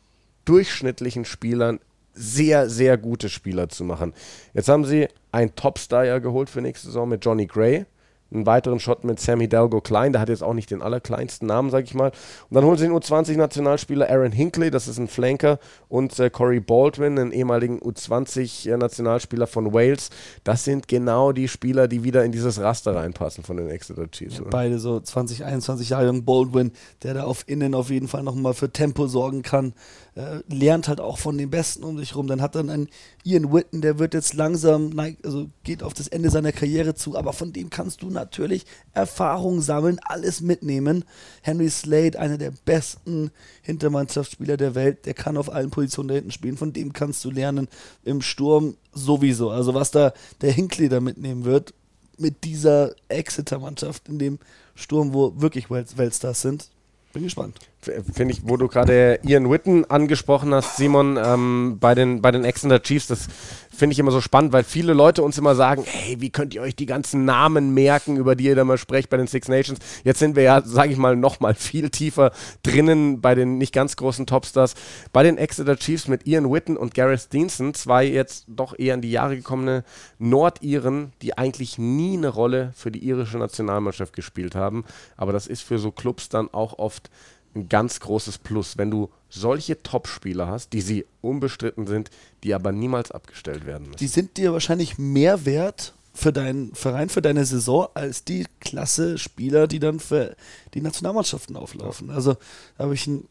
durchschnittlichen Spielern sehr, sehr gute Spieler zu machen. Jetzt haben sie einen Topstar ja geholt für nächste Saison mit Johnny Gray. Einen weiteren Shot mit Sam Hidalgo Klein, der hat jetzt auch nicht den allerkleinsten Namen, sag ich mal. Und dann holen sie den U20-Nationalspieler Aaron Hinkley, das ist ein Flanker, und äh, Corey Baldwin, einen ehemaligen U20-Nationalspieler von Wales. Das sind genau die Spieler, die wieder in dieses Raster reinpassen von den Exeter Chiefs. Ja, beide so 20, 21 Jahre jung. Baldwin, der da auf Innen auf jeden Fall nochmal für Tempo sorgen kann äh, lernt halt auch von den Besten um sich rum. Dann hat dann ein Ian Witten, der wird jetzt langsam, also geht auf das Ende seiner Karriere zu, aber von dem kannst du natürlich Erfahrung sammeln, alles mitnehmen. Henry Slade, einer der besten Hintermannschaftsspieler der Welt, der kann auf allen Positionen da hinten spielen, von dem kannst du lernen. Im Sturm sowieso. Also was da der Hinckley da mitnehmen wird, mit dieser Exeter-Mannschaft in dem Sturm, wo wirklich Weltstars sind, bin gespannt. Finde ich, wo du gerade Ian Witten angesprochen hast, Simon, ähm, bei, den, bei den Exeter Chiefs, das finde ich immer so spannend, weil viele Leute uns immer sagen, hey, wie könnt ihr euch die ganzen Namen merken, über die ihr da mal sprecht bei den Six Nations? Jetzt sind wir ja, sage ich mal, noch mal viel tiefer drinnen bei den nicht ganz großen Topstars. Bei den Exeter Chiefs mit Ian Witten und Gareth Deanson, zwei jetzt doch eher in die Jahre gekommene Nordiren, die eigentlich nie eine Rolle für die irische Nationalmannschaft gespielt haben. Aber das ist für so Clubs dann auch oft ein ganz großes Plus, wenn du solche Top-Spieler hast, die sie unbestritten sind, die aber niemals abgestellt werden müssen. Die sind dir wahrscheinlich mehr wert für deinen Verein, für deine Saison, als die klasse Spieler, die dann für die Nationalmannschaften auflaufen. Also habe ich ein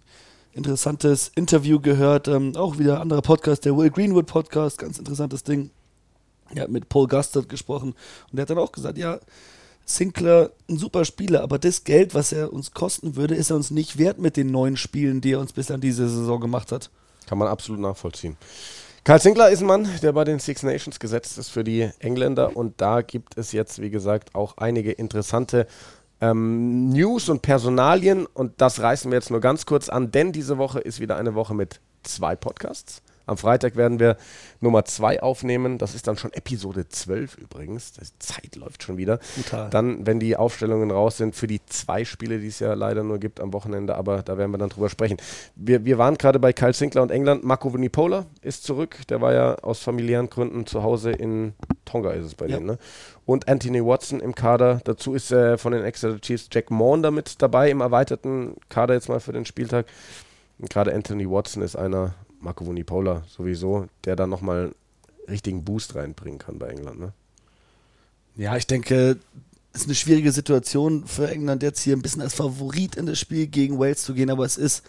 interessantes Interview gehört, ähm, auch wieder ein anderer Podcast, der Will Greenwood Podcast, ganz interessantes Ding. Er hat mit Paul Gustard gesprochen und der hat dann auch gesagt, ja, Sinclair ein super Spieler, aber das Geld, was er uns kosten würde, ist er uns nicht wert mit den neuen Spielen, die er uns bislang diese Saison gemacht hat. Kann man absolut nachvollziehen. Karl Sinclair ist ein Mann, der bei den Six Nations gesetzt ist für die Engländer und da gibt es jetzt, wie gesagt, auch einige interessante ähm, News und Personalien und das reißen wir jetzt nur ganz kurz an, denn diese Woche ist wieder eine Woche mit zwei Podcasts. Am Freitag werden wir Nummer 2 aufnehmen. Das ist dann schon Episode 12 übrigens. Die Zeit läuft schon wieder. Total. Dann, wenn die Aufstellungen raus sind, für die zwei Spiele, die es ja leider nur gibt am Wochenende, aber da werden wir dann drüber sprechen. Wir, wir waren gerade bei Kyle Sinclair und England. Marco Vunipola ist zurück. Der war ja aus familiären Gründen zu Hause in Tonga, ist es bei ja. denen. Ne? Und Anthony Watson im Kader. Dazu ist äh, von den Exeter Chiefs Jack Maunder mit dabei im erweiterten Kader jetzt mal für den Spieltag. Und gerade Anthony Watson ist einer Marco Vunipola sowieso, der dann nochmal richtigen Boost reinbringen kann bei England. Ne? Ja, ich denke, es ist eine schwierige Situation für England jetzt hier ein bisschen als Favorit in das Spiel gegen Wales zu gehen, aber es ist,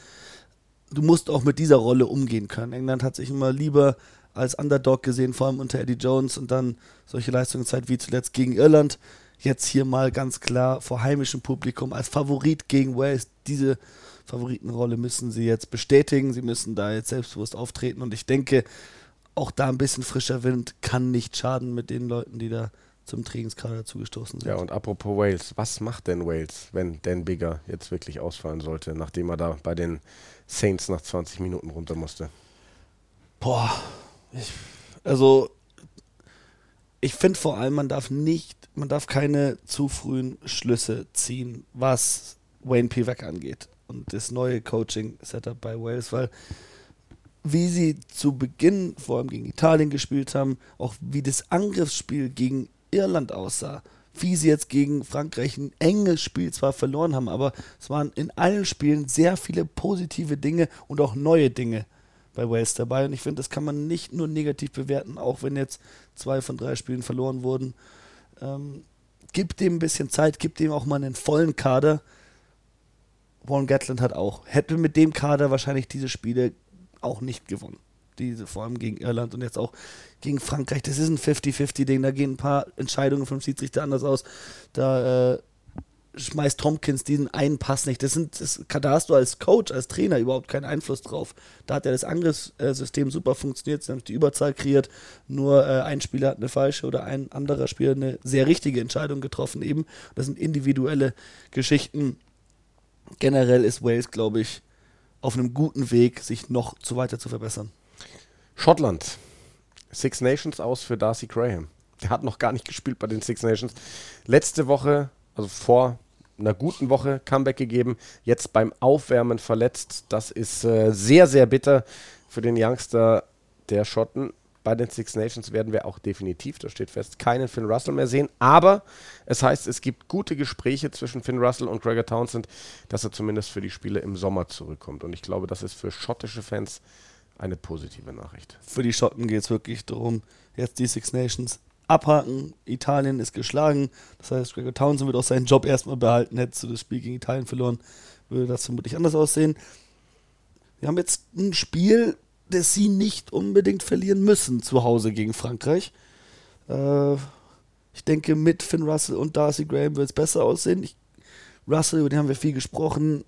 du musst auch mit dieser Rolle umgehen können. England hat sich immer lieber als Underdog gesehen, vor allem unter Eddie Jones und dann solche Leistungen wie zuletzt gegen Irland. Jetzt hier mal ganz klar vor heimischem Publikum als Favorit gegen Wales diese Favoritenrolle müssen sie jetzt bestätigen. Sie müssen da jetzt selbstbewusst auftreten. Und ich denke, auch da ein bisschen frischer Wind kann nicht schaden mit den Leuten, die da zum Trainingskader zugestoßen sind. Ja, und apropos Wales, was macht denn Wales, wenn Dan Bigger jetzt wirklich ausfallen sollte, nachdem er da bei den Saints nach 20 Minuten runter musste? Boah, ich, also ich finde vor allem, man darf nicht, man darf keine zu frühen Schlüsse ziehen, was Wayne Pivak angeht und das neue Coaching-Setup bei Wales, weil wie sie zu Beginn vor allem gegen Italien gespielt haben, auch wie das Angriffsspiel gegen Irland aussah, wie sie jetzt gegen Frankreich ein enges Spiel zwar verloren haben, aber es waren in allen Spielen sehr viele positive Dinge und auch neue Dinge bei Wales dabei. Und ich finde, das kann man nicht nur negativ bewerten, auch wenn jetzt zwei von drei Spielen verloren wurden. Ähm, gibt dem ein bisschen Zeit, gibt dem auch mal einen vollen Kader. Warren Gatland hat auch, hätte mit dem Kader wahrscheinlich diese Spiele auch nicht gewonnen. Diese, vor allem gegen Irland und jetzt auch gegen Frankreich. Das ist ein 50-50-Ding. Da gehen ein paar Entscheidungen vom Schiedsrichter anders aus. Da äh, schmeißt Tompkins diesen einen Pass nicht. Das sind, das, da hast du als Coach, als Trainer überhaupt keinen Einfluss drauf. Da hat ja das Angriffssystem super funktioniert, sie haben die Überzahl kreiert, nur äh, ein Spieler hat eine falsche oder ein anderer Spieler eine sehr richtige Entscheidung getroffen eben. Das sind individuelle Geschichten generell ist Wales, glaube ich, auf einem guten Weg, sich noch zu weiter zu verbessern. Schottland. Six Nations aus für Darcy Graham. Der hat noch gar nicht gespielt bei den Six Nations. Letzte Woche, also vor einer guten Woche, Comeback gegeben. Jetzt beim Aufwärmen verletzt. Das ist äh, sehr, sehr bitter für den Youngster der Schotten. Bei den Six Nations werden wir auch definitiv, das steht fest, keinen Finn Russell mehr sehen. Aber es heißt, es gibt gute Gespräche zwischen Finn Russell und Gregor Townsend, dass er zumindest für die Spiele im Sommer zurückkommt. Und ich glaube, das ist für schottische Fans eine positive Nachricht. Für die Schotten geht es wirklich darum, jetzt die Six Nations abhaken. Italien ist geschlagen. Das heißt, Gregor Townsend wird auch seinen Job erstmal behalten. Hättest du das Spiel gegen Italien verloren, würde das vermutlich anders aussehen. Wir haben jetzt ein Spiel, das sie nicht unbedingt verlieren müssen zu Hause gegen Frankreich. Äh, ich denke, mit Finn Russell und Darcy Graham wird es besser aussehen. Ich, Russell, über den haben wir viel gesprochen.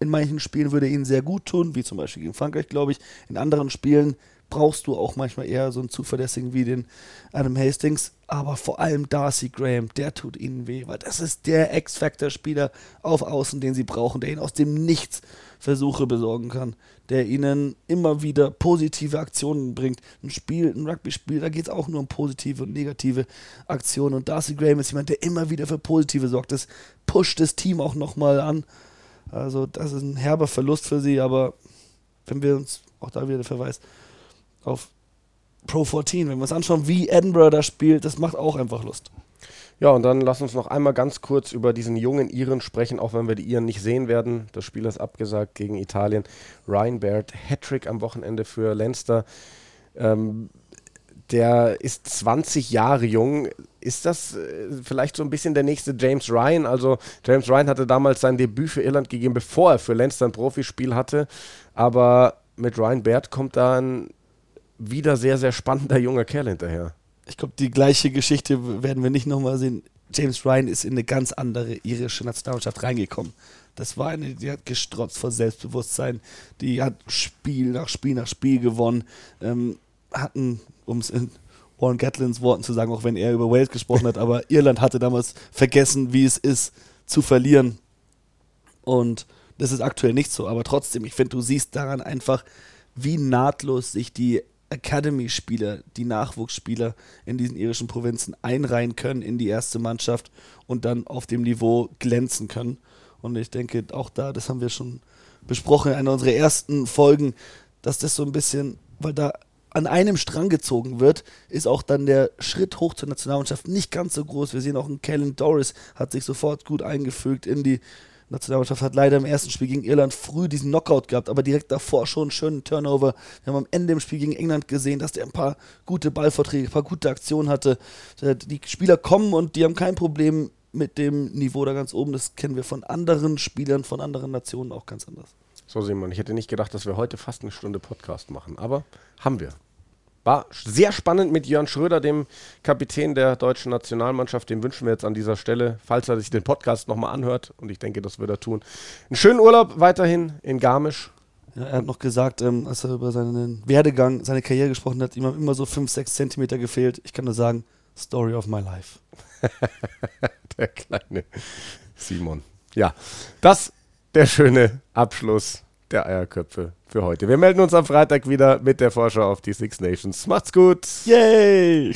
In manchen Spielen würde er ihnen sehr gut tun, wie zum Beispiel gegen Frankreich, glaube ich. In anderen Spielen brauchst du auch manchmal eher so einen zuverlässigen wie den Adam Hastings. Aber vor allem Darcy Graham, der tut ihnen weh, weil das ist der X-Factor-Spieler auf Außen, den sie brauchen, der ihnen aus dem Nichts Versuche besorgen kann, der ihnen immer wieder positive Aktionen bringt. Ein Spiel, ein Rugby-Spiel, da geht es auch nur um positive und negative Aktionen. Und Darcy Graham ist jemand, der immer wieder für positive sorgt. Das pusht das Team auch nochmal an. Also, das ist ein herber Verlust für sie, aber wenn wir uns, auch da wieder der Verweis, auf Pro 14. Wenn wir uns anschauen, wie Edinburgh da spielt, das macht auch einfach Lust. Ja, und dann lass uns noch einmal ganz kurz über diesen jungen Iren sprechen, auch wenn wir die Iren nicht sehen werden. Das Spiel ist abgesagt gegen Italien. Ryan Baird, Hattrick am Wochenende für Leinster. Ähm, der ist 20 Jahre jung. Ist das äh, vielleicht so ein bisschen der nächste James Ryan? Also James Ryan hatte damals sein Debüt für Irland gegeben, bevor er für Leinster ein Profispiel hatte. Aber mit Ryan Baird kommt da ein wieder sehr, sehr spannender junger Kerl hinterher. Ich glaube, die gleiche Geschichte werden wir nicht nochmal sehen. James Ryan ist in eine ganz andere irische Nationalmannschaft reingekommen. Das war eine, die hat gestrotzt vor Selbstbewusstsein. Die hat Spiel nach Spiel nach Spiel gewonnen. Ähm, hatten, um es in Warren Gatlins Worten zu sagen, auch wenn er über Wales gesprochen hat, aber Irland hatte damals vergessen, wie es ist, zu verlieren. Und das ist aktuell nicht so. Aber trotzdem, ich finde, du siehst daran einfach, wie nahtlos sich die Academy-Spieler, die Nachwuchsspieler in diesen irischen Provinzen einreihen können in die erste Mannschaft und dann auf dem Niveau glänzen können. Und ich denke, auch da, das haben wir schon besprochen in einer unserer ersten Folgen, dass das so ein bisschen, weil da an einem Strang gezogen wird, ist auch dann der Schritt hoch zur Nationalmannschaft nicht ganz so groß. Wir sehen auch, ein Kellen Doris hat sich sofort gut eingefügt in die Nationalmannschaft hat leider im ersten Spiel gegen Irland früh diesen Knockout gehabt, aber direkt davor schon einen schönen Turnover. Wir haben am Ende im Spiel gegen England gesehen, dass der ein paar gute Ballvorträge, ein paar gute Aktionen hatte. Die Spieler kommen und die haben kein Problem mit dem Niveau da ganz oben. Das kennen wir von anderen Spielern, von anderen Nationen auch ganz anders. So, Simon, ich hätte nicht gedacht, dass wir heute fast eine Stunde Podcast machen, aber haben wir. War sehr spannend mit Jörn Schröder, dem Kapitän der deutschen Nationalmannschaft. Dem wünschen wir jetzt an dieser Stelle, falls er sich den Podcast nochmal anhört, und ich denke, das wird er tun, einen schönen Urlaub weiterhin in Garmisch. Ja, er hat noch gesagt, ähm, als er über seinen Werdegang, seine Karriere gesprochen hat, ihm haben immer so 5, 6 Zentimeter gefehlt. Ich kann nur sagen, Story of my life. der kleine Simon. Ja, das der schöne Abschluss der Eierköpfe für heute. Wir melden uns am Freitag wieder mit der Vorschau auf die Six Nations. Macht's gut. Yay!